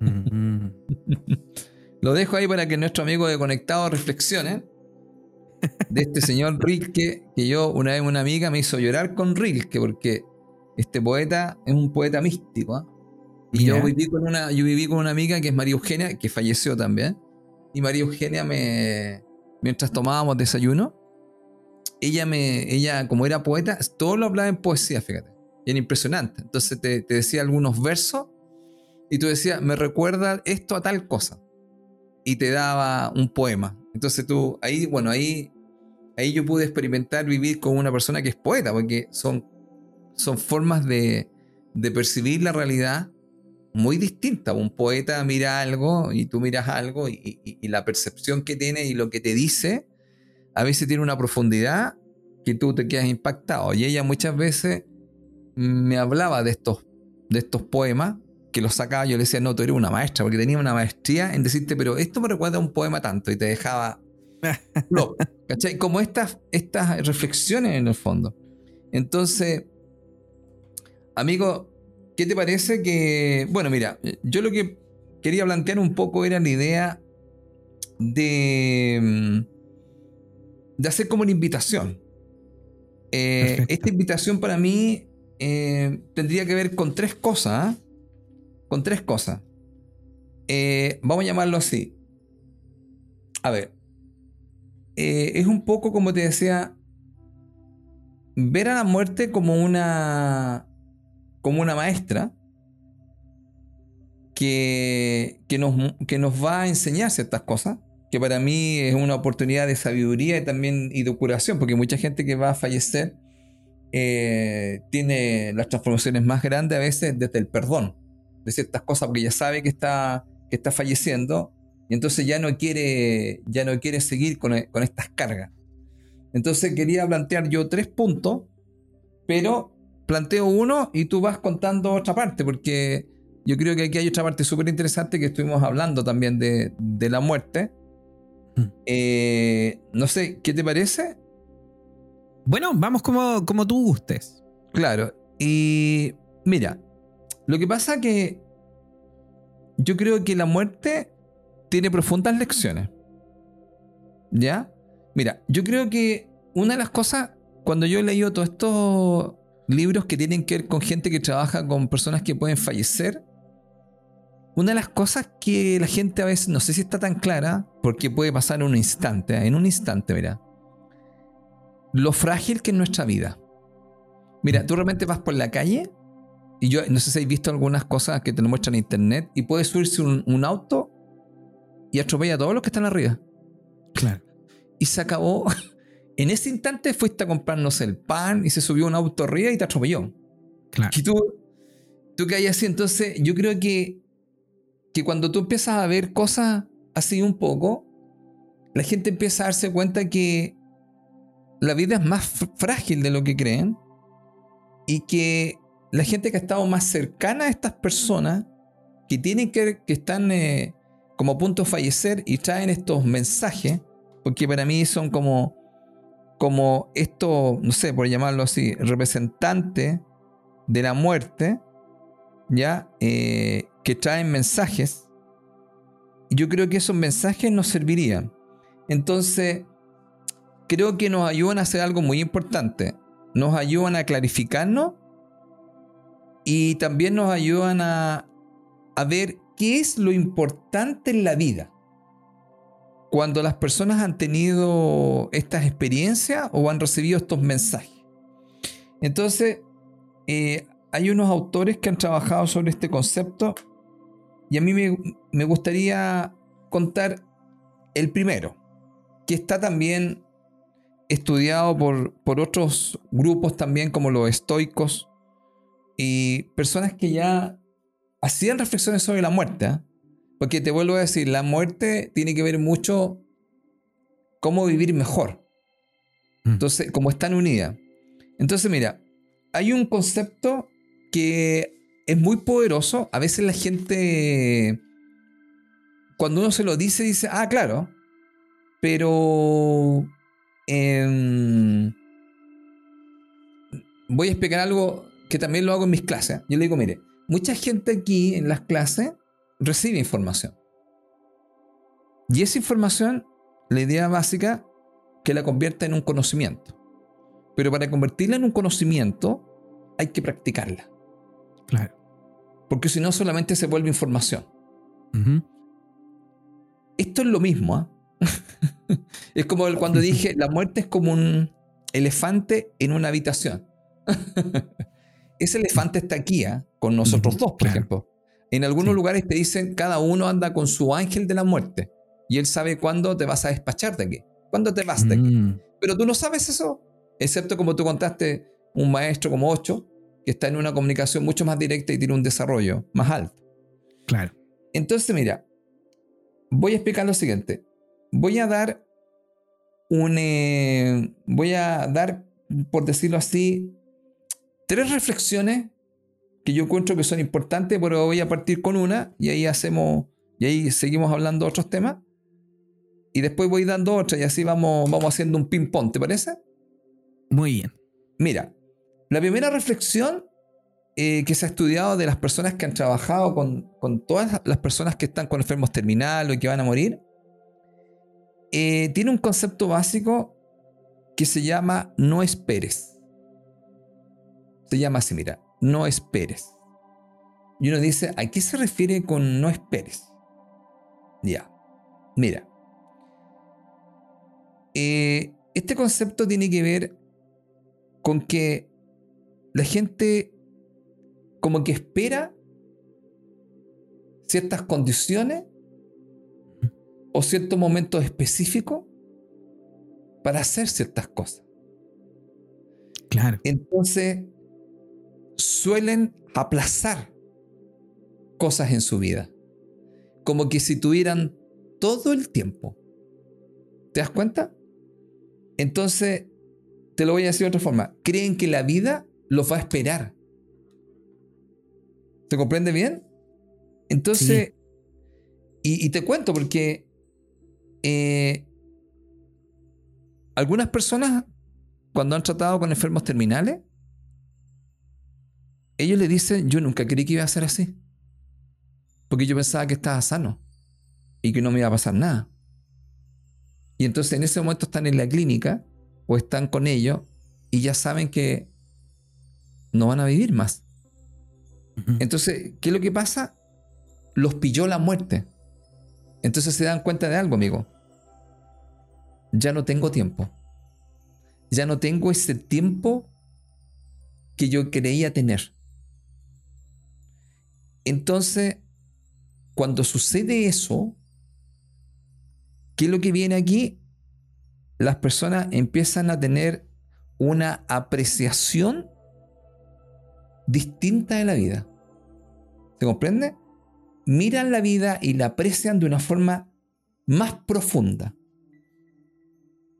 Lo dejo ahí para que nuestro amigo de Conectado reflexione de este señor Rilke, que yo una vez una amiga me hizo llorar con Rilke, porque este poeta es un poeta místico. ¿ah? Y yo viví, con una, yo viví con una amiga que es María Eugenia, que falleció también. Y María Eugenia me, mientras tomábamos desayuno, ella me, ella como era poeta, todo lo hablaba en poesía, fíjate. Y era impresionante. Entonces te, te decía algunos versos y tú decías, me recuerda esto a tal cosa y te daba un poema. Entonces tú, ahí, bueno, ahí, ahí yo pude experimentar vivir con una persona que es poeta, porque son, son formas de, de percibir la realidad muy distintas. Un poeta mira algo y tú miras algo y, y, la percepción que tiene y lo que te dice a veces tiene una profundidad que tú te quedas impactado. Y ella muchas veces me hablaba de estos, de estos poemas que lo sacaba, yo le decía, no, tú eres una maestra, porque tenía una maestría en decirte, pero esto me recuerda a un poema tanto, y te dejaba ¿Cachai? Como estas, estas reflexiones en el fondo. Entonces, amigo, ¿qué te parece que... Bueno, mira, yo lo que quería plantear un poco era la idea de, mm, de hacer como una invitación. Eh, esta invitación para mí eh, tendría que ver con tres cosas. ¿ah? Con tres cosas. Eh, vamos a llamarlo así. A ver. es un poco como te decía. Ver a la muerte como una. como una maestra. Que, que, nos, que nos va a enseñar ciertas cosas que para mí es una oportunidad de sabiduría y también y de curación, porque mucha gente que va a fallecer eh, tiene las transformaciones más grandes a veces desde el perdón de ciertas cosas, porque ya sabe que está, que está falleciendo y entonces ya no quiere, ya no quiere seguir con, con estas cargas. Entonces quería plantear yo tres puntos, pero planteo uno y tú vas contando otra parte, porque yo creo que aquí hay otra parte súper interesante que estuvimos hablando también de, de la muerte eh, no sé, ¿qué te parece? Bueno, vamos como, como tú gustes. Claro, y mira, lo que pasa que yo creo que la muerte tiene profundas lecciones. ¿Ya? Mira, yo creo que una de las cosas, cuando yo he leído todos estos libros que tienen que ver con gente que trabaja con personas que pueden fallecer, una de las cosas que la gente a veces no sé si está tan clara, porque puede pasar en un instante, en un instante, mira. Lo frágil que es nuestra vida. Mira, tú realmente vas por la calle y yo no sé si habéis visto algunas cosas que te lo muestran en internet y puede subirse un, auto y atropella a todos los que están arriba. Claro. Y se acabó. En ese instante fuiste a comprarnos el pan y se subió un auto arriba y te atropelló. Claro. Y tú, tú que hay así. Entonces, yo creo que que cuando tú empiezas a ver cosas así un poco, la gente empieza a darse cuenta que la vida es más frágil de lo que creen y que la gente que ha estado más cercana a estas personas, que tienen que, que están eh, como a punto de fallecer y traen estos mensajes, porque para mí son como, como esto, no sé, por llamarlo así, representante de la muerte, ¿ya? Eh, que traen mensajes. Yo creo que esos mensajes nos servirían. Entonces, creo que nos ayudan a hacer algo muy importante. Nos ayudan a clarificarnos y también nos ayudan a, a ver qué es lo importante en la vida. Cuando las personas han tenido estas experiencias o han recibido estos mensajes. Entonces, eh, hay unos autores que han trabajado sobre este concepto y a mí me, gustaría contar el primero, que está también estudiado por, por otros grupos también como los estoicos y personas que ya hacían reflexiones sobre la muerte. ¿ah? Porque te vuelvo a decir, la muerte tiene que ver mucho cómo vivir mejor. Mm. Entonces, como están unidas. Entonces, mira, hay un concepto que es muy poderoso. A veces la gente, cuando uno se lo dice, dice, ah, claro, pero em, voy a explicar algo que también lo hago en mis clases. Yo le digo, mire, mucha gente aquí en las clases recibe información. Y esa información, la idea básica, que la convierta en un conocimiento. Pero para convertirla en un conocimiento, hay que practicarla. Claro. Porque si no, solamente se vuelve información. Esto es lo mismo. ¿ah? es como cuando dije, la muerte es como un elefante en una habitación. Ese elefante está aquí, ¿ah? con nosotros dos, por ejemplo. En algunos lugares te dicen, cada uno anda con su ángel de la muerte. Y él sabe cuándo te vas a despachar de aquí. ¿Cuándo te vas de aquí? Mm. Pero tú no sabes eso. Excepto como tú contaste, un maestro como ocho, que está en una comunicación mucho más directa y tiene un desarrollo más alto. Claro. Entonces, mira, voy a explicar lo siguiente. Voy a dar un. Eh, voy a dar, por decirlo así, tres reflexiones que yo encuentro que son importantes, pero voy a partir con una y ahí hacemos. Y ahí seguimos hablando de otros temas. y después voy dando otra y así vamos, vamos haciendo un ping-pong, ¿te parece? Muy bien. Mira, la primera reflexión eh, que se ha estudiado de las personas que han trabajado con, con, todas las personas que están con enfermos terminales y que van a morir, eh, tiene un concepto básico que se llama no esperes. Se llama así, mira, no esperes. Y uno dice, ¿a qué se refiere con no esperes? Ya, mira. Eh, este concepto tiene que ver con que la gente como que espera ciertas condiciones o ciertos momentos específicos para hacer ciertas cosas. Claro. Entonces, suelen aplazar cosas en su vida. Como que si tuvieran todo el tiempo. ¿Te das cuenta? Entonces, te lo voy a decir de otra forma. Creen que la vida los va a esperar. ¿Se comprende bien? Entonces, y, te cuento porque eh, algunas personas, cuando han tratado con enfermos terminales, ellos le dicen, yo nunca creí que iba a ser así. Porque yo pensaba que estaba sano y que no me iba a pasar nada. Y entonces en ese momento están en la clínica o están con ellos y ya saben que no van a vivir más. Entonces, ¿qué es lo que pasa? Los pilló la muerte. Entonces se dan cuenta de algo, amigo. Ya no tengo tiempo. Ya no tengo ese tiempo que yo creía tener. Entonces, cuando sucede eso, ¿qué es lo que viene aquí? Las personas empiezan a tener una apreciación distinta de la vida. ¿Se comprende? Miran la vida y la aprecian de una forma más profunda.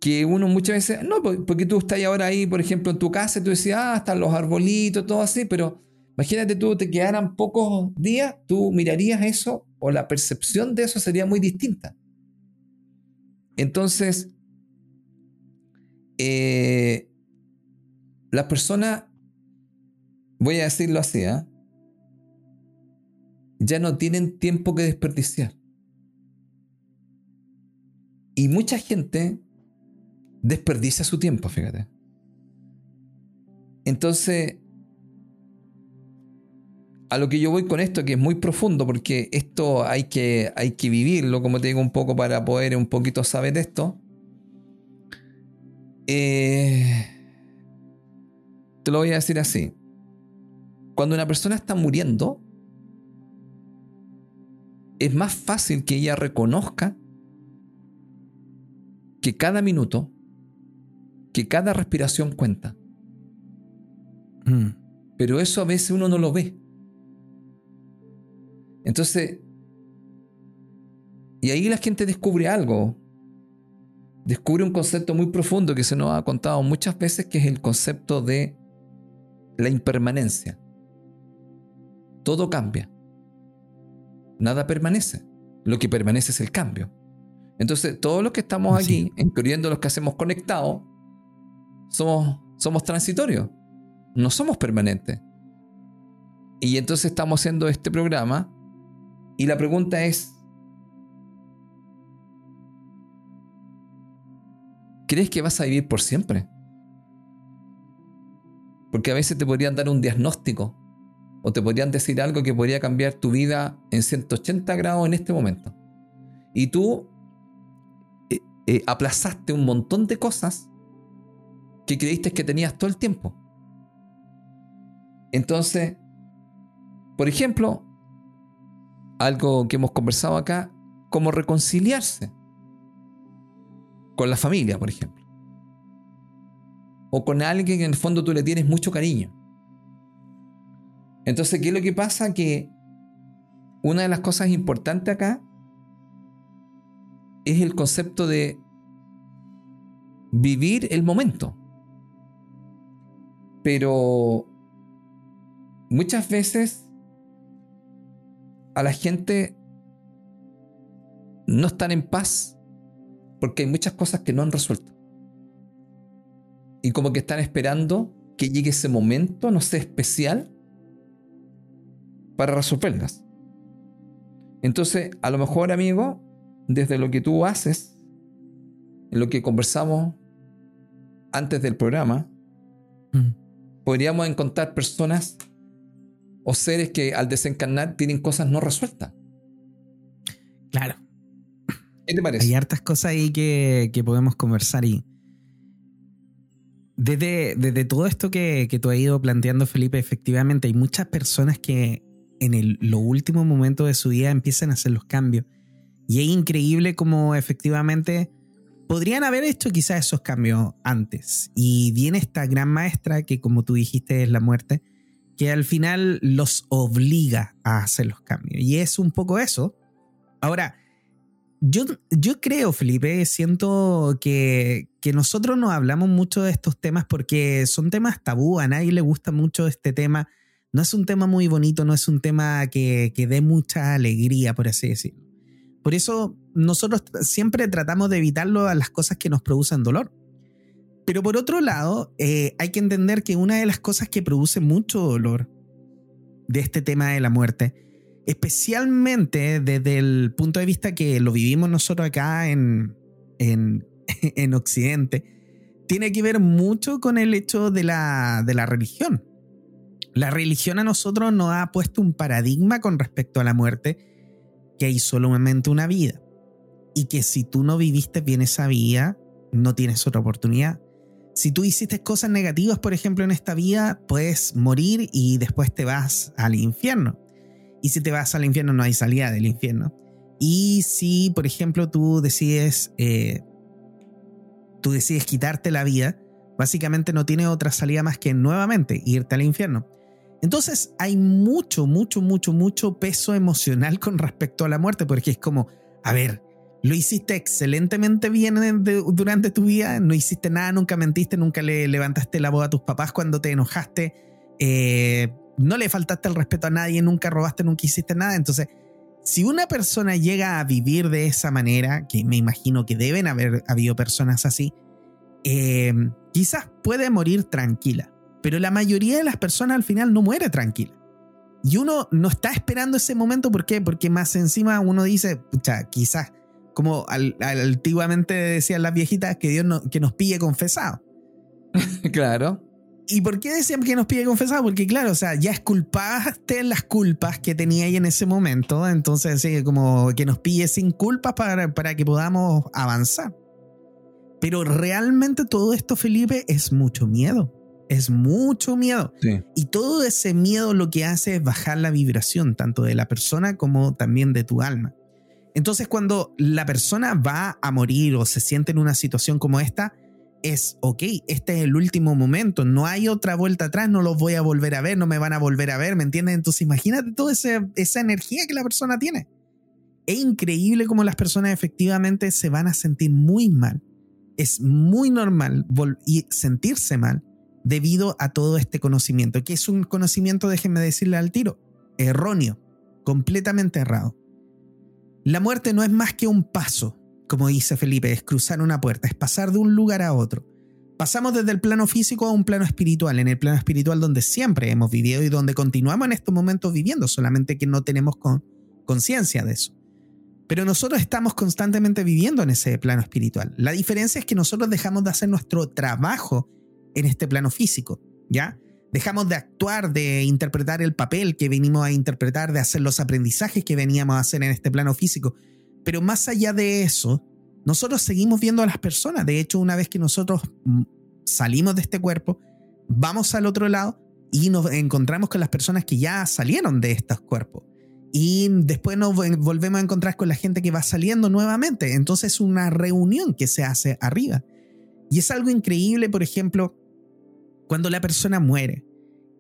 Que uno muchas veces, no, porque tú estás ahora ahí, por ejemplo, en tu casa y tú decías, ah, están los arbolitos, todo así, pero imagínate tú, te quedaran pocos días, tú mirarías eso o la percepción de eso sería muy distinta. Entonces, eh, las personas, voy a decirlo así, ¿eh? ya no tienen tiempo que desperdiciar. Y mucha gente desperdicia su tiempo, fíjate. Entonces, a lo que yo voy con esto, que es muy profundo, porque esto hay que, hay que vivirlo, como te digo, un poco para poder un poquito saber esto. Eh, te lo voy a decir así. Cuando una persona está muriendo, es más fácil que ella reconozca que cada minuto, que cada respiración cuenta. Mm. Pero eso a veces uno no lo ve. Entonces, y ahí la gente descubre algo. Descubre un concepto muy profundo que se nos ha contado muchas veces, que es el concepto de la impermanencia. Todo cambia nada permanece. Lo que permanece es el cambio. Entonces, todos los que estamos aquí, incluyendo los que hacemos conectados, somos, somos transitorios. No somos permanentes. Y entonces estamos haciendo este programa y la pregunta es, ¿crees que vas a vivir por siempre? Porque a veces te podrían dar un diagnóstico o te podrían decir algo que podría cambiar tu vida en 180 grados en este momento. Y tú eh, eh, aplazaste un montón de cosas que creíste que tenías todo el tiempo. Entonces, por ejemplo, algo que hemos conversado acá, como reconciliarse con la familia, por ejemplo. O con alguien que en el fondo tú le tienes mucho cariño. Entonces, ¿qué es lo que pasa? Que una de las cosas importantes acá es el concepto de vivir el momento. Pero muchas veces a la gente no están en paz porque hay muchas cosas que no han resuelto. Y como que están esperando que llegue ese momento, no sé, especial, para resolverlas. Entonces, a lo mejor, amigo, desde lo que tú haces, en lo que conversamos antes del programa, podríamos encontrar personas o seres que al desencarnar tienen cosas no resueltas. Claro. ¿Qué te parece? Hay hartas cosas ahí que, podemos conversar y desde, desde todo esto que, que, tú has ido planteando, Felipe, efectivamente hay muchas personas que en el, lo último momento de su vida empiezan a hacer los cambios. Y es increíble como efectivamente podrían haber hecho quizás esos cambios antes. Y viene esta gran maestra que como tú dijiste es la muerte, que al final los obliga a hacer los cambios. Y es un poco eso. Ahora, yo, yo creo, Felipe, siento que, que nosotros no hablamos mucho de estos temas porque son temas tabú, a nadie le gusta mucho este tema. No es un tema muy bonito, no es un tema que, que dé mucha alegría, por así decirlo. Por eso nosotros siempre tratamos de evitarlo a las cosas que nos producen dolor. Pero por otro lado, eh, hay que entender que una de las cosas que produce mucho dolor de este tema de la muerte, especialmente desde el punto de vista que lo vivimos nosotros acá en, en, en Occidente, tiene que ver mucho con el hecho de la, de la religión. La religión a nosotros nos ha puesto un paradigma con respecto a la muerte que hay solamente una vida y que si tú no viviste bien esa vida, no tienes otra oportunidad. Si tú hiciste cosas negativas, por ejemplo, en esta vida, puedes morir y después te vas al infierno. Y si te vas al infierno, no hay salida del infierno. Y si, por ejemplo, tú decides, eh, tú decides quitarte la vida, básicamente no tiene otra salida más que nuevamente irte al infierno. Entonces hay mucho, mucho, mucho, mucho peso emocional con respecto a la muerte, porque es como, a ver, lo hiciste excelentemente bien durante tu vida, no hiciste nada, nunca mentiste, nunca le levantaste la voz a tus papás cuando te enojaste, eh, no le faltaste el respeto a nadie, nunca robaste, nunca hiciste nada. Entonces, si una persona llega a vivir de esa manera, que me imagino que deben haber habido personas así, eh, quizás puede morir tranquila. Pero la mayoría de las personas al final no muere tranquila. Y uno no está esperando ese momento, ¿por qué? Porque más encima uno dice, pucha, quizás, como antiguamente decían las viejitas, que Dios no, que nos pille confesado. claro. ¿Y por qué decían que nos pille confesado? Porque claro, o sea, ya esculpaste las culpas que tenía ahí en ese momento, entonces sí, como que nos pille sin culpas para, para que podamos avanzar. Pero realmente todo esto, Felipe, es mucho miedo es mucho miedo. Y todo ese miedo lo que hace es bajar la vibración, tanto de la persona como también de tu alma. Entonces cuando la persona va a morir o se siente en una situación como esta, es, ok, este es el último momento, no hay otra vuelta atrás, no los voy a volver a ver, no me van a volver a ver, ¿me entiendes? Entonces imagínate toda esa energía que la persona tiene. Es increíble cómo las personas efectivamente se van a sentir muy mal. Es muy normal sentirse mal debido a todo este conocimiento, que es un conocimiento, déjenme decirle al tiro, erróneo, completamente errado. La muerte no es más que un paso, como dice Felipe, es cruzar una puerta, es pasar de un lugar a otro. Pasamos desde el plano físico a un plano espiritual, en el plano espiritual donde siempre hemos vivido y donde continuamos en estos momentos viviendo, solamente que no tenemos conciencia de eso. Pero nosotros estamos constantemente viviendo en ese plano espiritual. La diferencia es que nosotros dejamos de hacer nuestro trabajo en este plano físico, ¿ya? Dejamos de actuar, de interpretar el papel que venimos a interpretar, de hacer los aprendizajes que veníamos a hacer en este plano físico. Pero más allá de eso, nosotros seguimos viendo a las personas. De hecho, una vez que nosotros mm, salimos de este cuerpo, vamos al otro lado y nos encontramos con las personas que ya salieron de estos cuerpos. Y después nos volvemos a encontrar con la gente que va saliendo nuevamente. Entonces es una reunión que se hace arriba. Y es algo increíble, por ejemplo, cuando la persona muere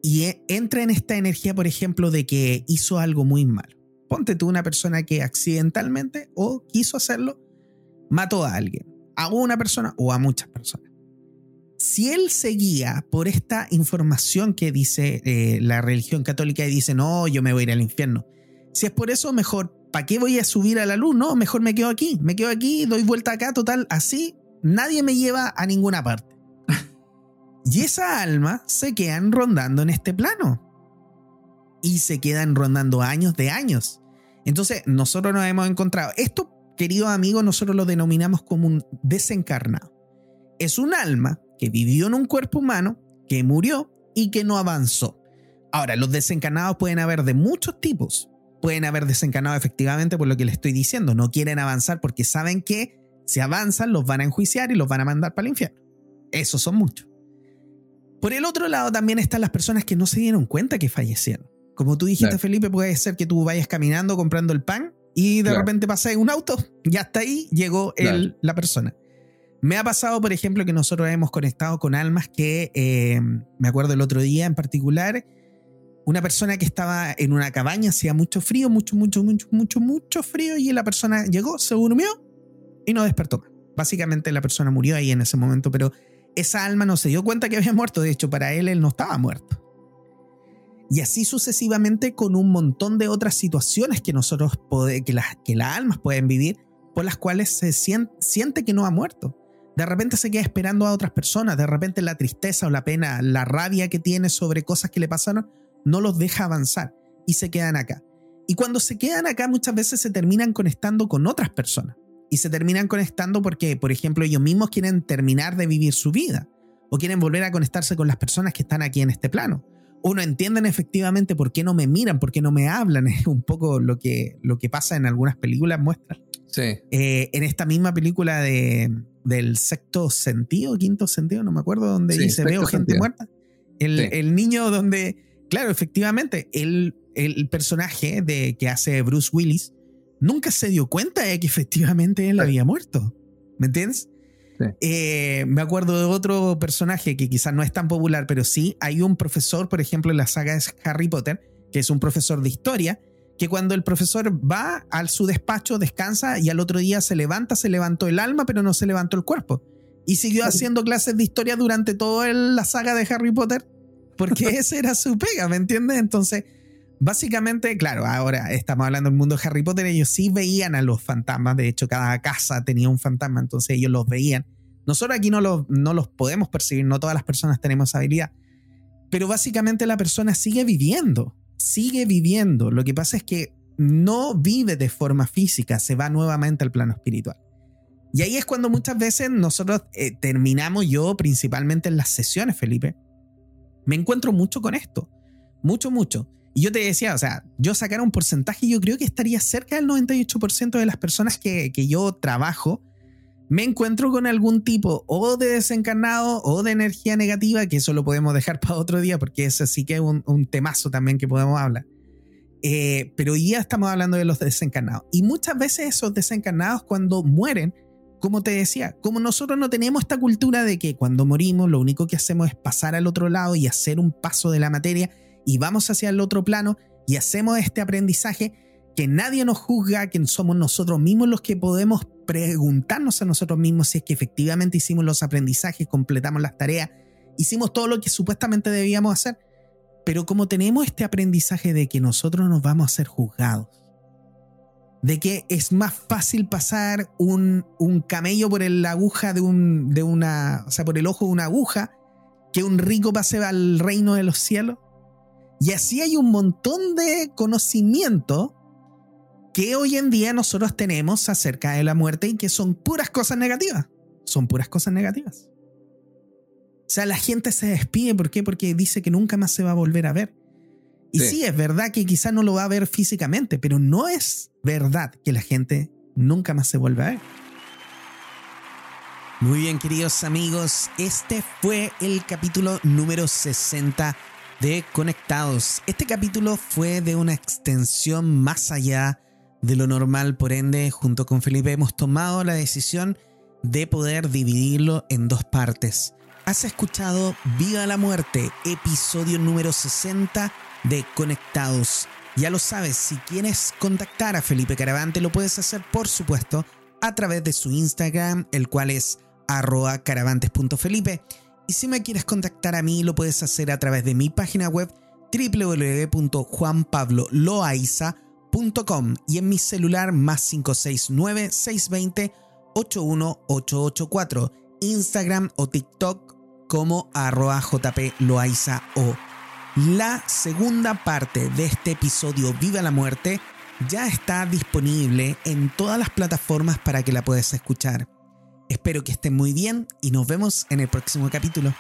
y e, entra en esta energía, por ejemplo, de que hizo algo muy malo. Ponte tú una persona que accidentalmente o quiso hacerlo, mató a alguien, a una persona o a muchas personas. Si él seguía por esta información que dice eh, la religión católica y dice, no, yo me voy a ir al infierno, si es por eso, mejor ¿para qué voy a subir a la luz? No, mejor me quedo aquí, me quedo aquí, doy vuelta acá, total, así nadie me lleva a ninguna parte. Y esa alma se quedan rondando en este plano. Y se quedan rondando años de años. Entonces, nosotros nos hemos encontrado. Esto, queridos amigos, nosotros lo denominamos como un desencarnado. Es un alma que vivió en un cuerpo humano, que murió y que no avanzó. Ahora, los desencarnados pueden haber de muchos tipos. Pueden haber desencarnado efectivamente por lo que les estoy diciendo. No quieren avanzar porque saben que si avanzan los van a enjuiciar y los van a mandar para el infierno. Esos son muchos. Por el otro lado también están las personas que no se dieron cuenta que fallecieron. Como tú dijiste, Felipe, puede ser que tú vayas caminando comprando el pan y de repente pasa un auto y hasta ahí llegó el, la persona. Me ha pasado, por ejemplo, que nosotros hemos conectado con almas que, eh, me acuerdo el otro día en particular, una persona que estaba en una cabaña, hacía mucho frío, mucho, mucho, mucho, mucho, mucho frío, y la persona llegó, se durmió y no despertó Básicamente la persona murió ahí en ese momento, pero esa alma no se dio cuenta que había muerto. De hecho, para él, él no estaba muerto. Y así sucesivamente con un montón de otras situaciones que nosotros, que las, que las almas pueden vivir, por las cuales se siente, siente que no ha muerto. De repente se queda esperando a otras personas, de repente la tristeza o la pena, la rabia que tiene sobre cosas que le pasaron, no los deja avanzar y se quedan acá. Y cuando se quedan acá muchas veces se terminan conectando con otras personas. Y se terminan conectando porque, por ejemplo, ellos mismos quieren terminar de vivir su vida o quieren volver a conectarse con las personas que están aquí en este plano. O no entienden efectivamente por qué no me miran, por qué no me hablan. Es un poco lo que, lo que pasa en algunas películas muestran. Sí. Eh, en esta misma película de, del sexto sentido, quinto sentido, no me acuerdo, donde dice veo gente muerta. El, el niño donde claro, efectivamente, el, el personaje de, que hace Bruce Willis nunca se dio cuenta de que efectivamente él había muerto. ¿Me entiendes? Eh, me acuerdo de otro personaje que quizás no es tan popular, pero sí hay un profesor, por ejemplo, en la saga de Harry Potter, que es un profesor de historia, que cuando el profesor va a su despacho, descansa y al otro día se levanta, se levantó el alma, pero no se levantó el cuerpo. Y siguió haciendo clases de historia durante toda la saga de Harry Potter porque esa era su pega, ¿me entiendes? Entonces, básicamente, claro, ahora estamos hablando del mundo de Harry Potter, ellos sí veían a los fantasmas, de hecho cada casa tenía un fantasma, entonces ellos los veían. Nosotros aquí no los, no los podemos percibir, no todas las personas tenemos esa habilidad, pero básicamente la persona sigue viviendo, sigue viviendo. Lo que pasa es que no vive de forma física, se va nuevamente al plano espiritual. Y ahí es cuando muchas veces nosotros eh, terminamos, yo principalmente en las sesiones, Felipe, me encuentro mucho con esto. Mucho, mucho. Y yo te decía, o sea, yo sacara un porcentaje, yo creo que estaría cerca del 98% de las personas que, yo trabajo, me encuentro con algún tipo o de desencarnado o de energía negativa, que eso lo podemos dejar para otro día, porque ese sí que es un, temazo también que podemos hablar. Eh, pero hoy ya estamos hablando de los desencarnados. Y muchas veces esos desencarnados cuando mueren, como te decía, como nosotros no tenemos esta cultura de que cuando morimos lo único que hacemos es pasar al otro lado y hacer un paso de la materia y vamos hacia el otro plano y hacemos este aprendizaje que nadie nos juzga, que somos nosotros mismos los que podemos preguntarnos a nosotros mismos si es que efectivamente hicimos los aprendizajes, completamos las tareas, hicimos todo lo que supuestamente debíamos hacer. Pero como tenemos este aprendizaje de que nosotros nos vamos a ser juzgados, de que es más fácil pasar un, camello por el aguja de, un, de una, o sea, por el ojo de una aguja, que un rico pase al reino de los cielos. Y así hay un montón de conocimiento que hoy en día nosotros tenemos acerca de la muerte y que son puras cosas negativas. Son puras cosas negativas. O sea, la gente se despide, ¿por qué? Porque dice que nunca más se va a volver a ver. Y sí. es verdad que quizás no lo va a ver físicamente, pero no es verdad que la gente nunca más se vuelva a ver. Muy bien, queridos amigos, este fue el capítulo número 60 de Conectados. Este capítulo fue de una extensión más allá de lo normal, por ende, junto con Felipe hemos tomado la decisión de poder dividirlo en dos partes. Has escuchado Viva la Muerte, episodio número 60 de Conectados. Ya lo sabes, si quieres contactar a Felipe Caravante, lo puedes hacer, por supuesto, a través de su Instagram, el cual es arroba caravantes.felipe. Y si me quieres contactar a mí, lo puedes hacer a través de mi página web www.juanpabloloaiza.cl y en mi celular más 569-620-81884, Instagram o TikTok como arroba jploaiza o. La segunda parte de este episodio Viva la Muerte ya está disponible en todas las plataformas para que la puedas escuchar. Espero que estén muy bien y nos vemos en el próximo capítulo.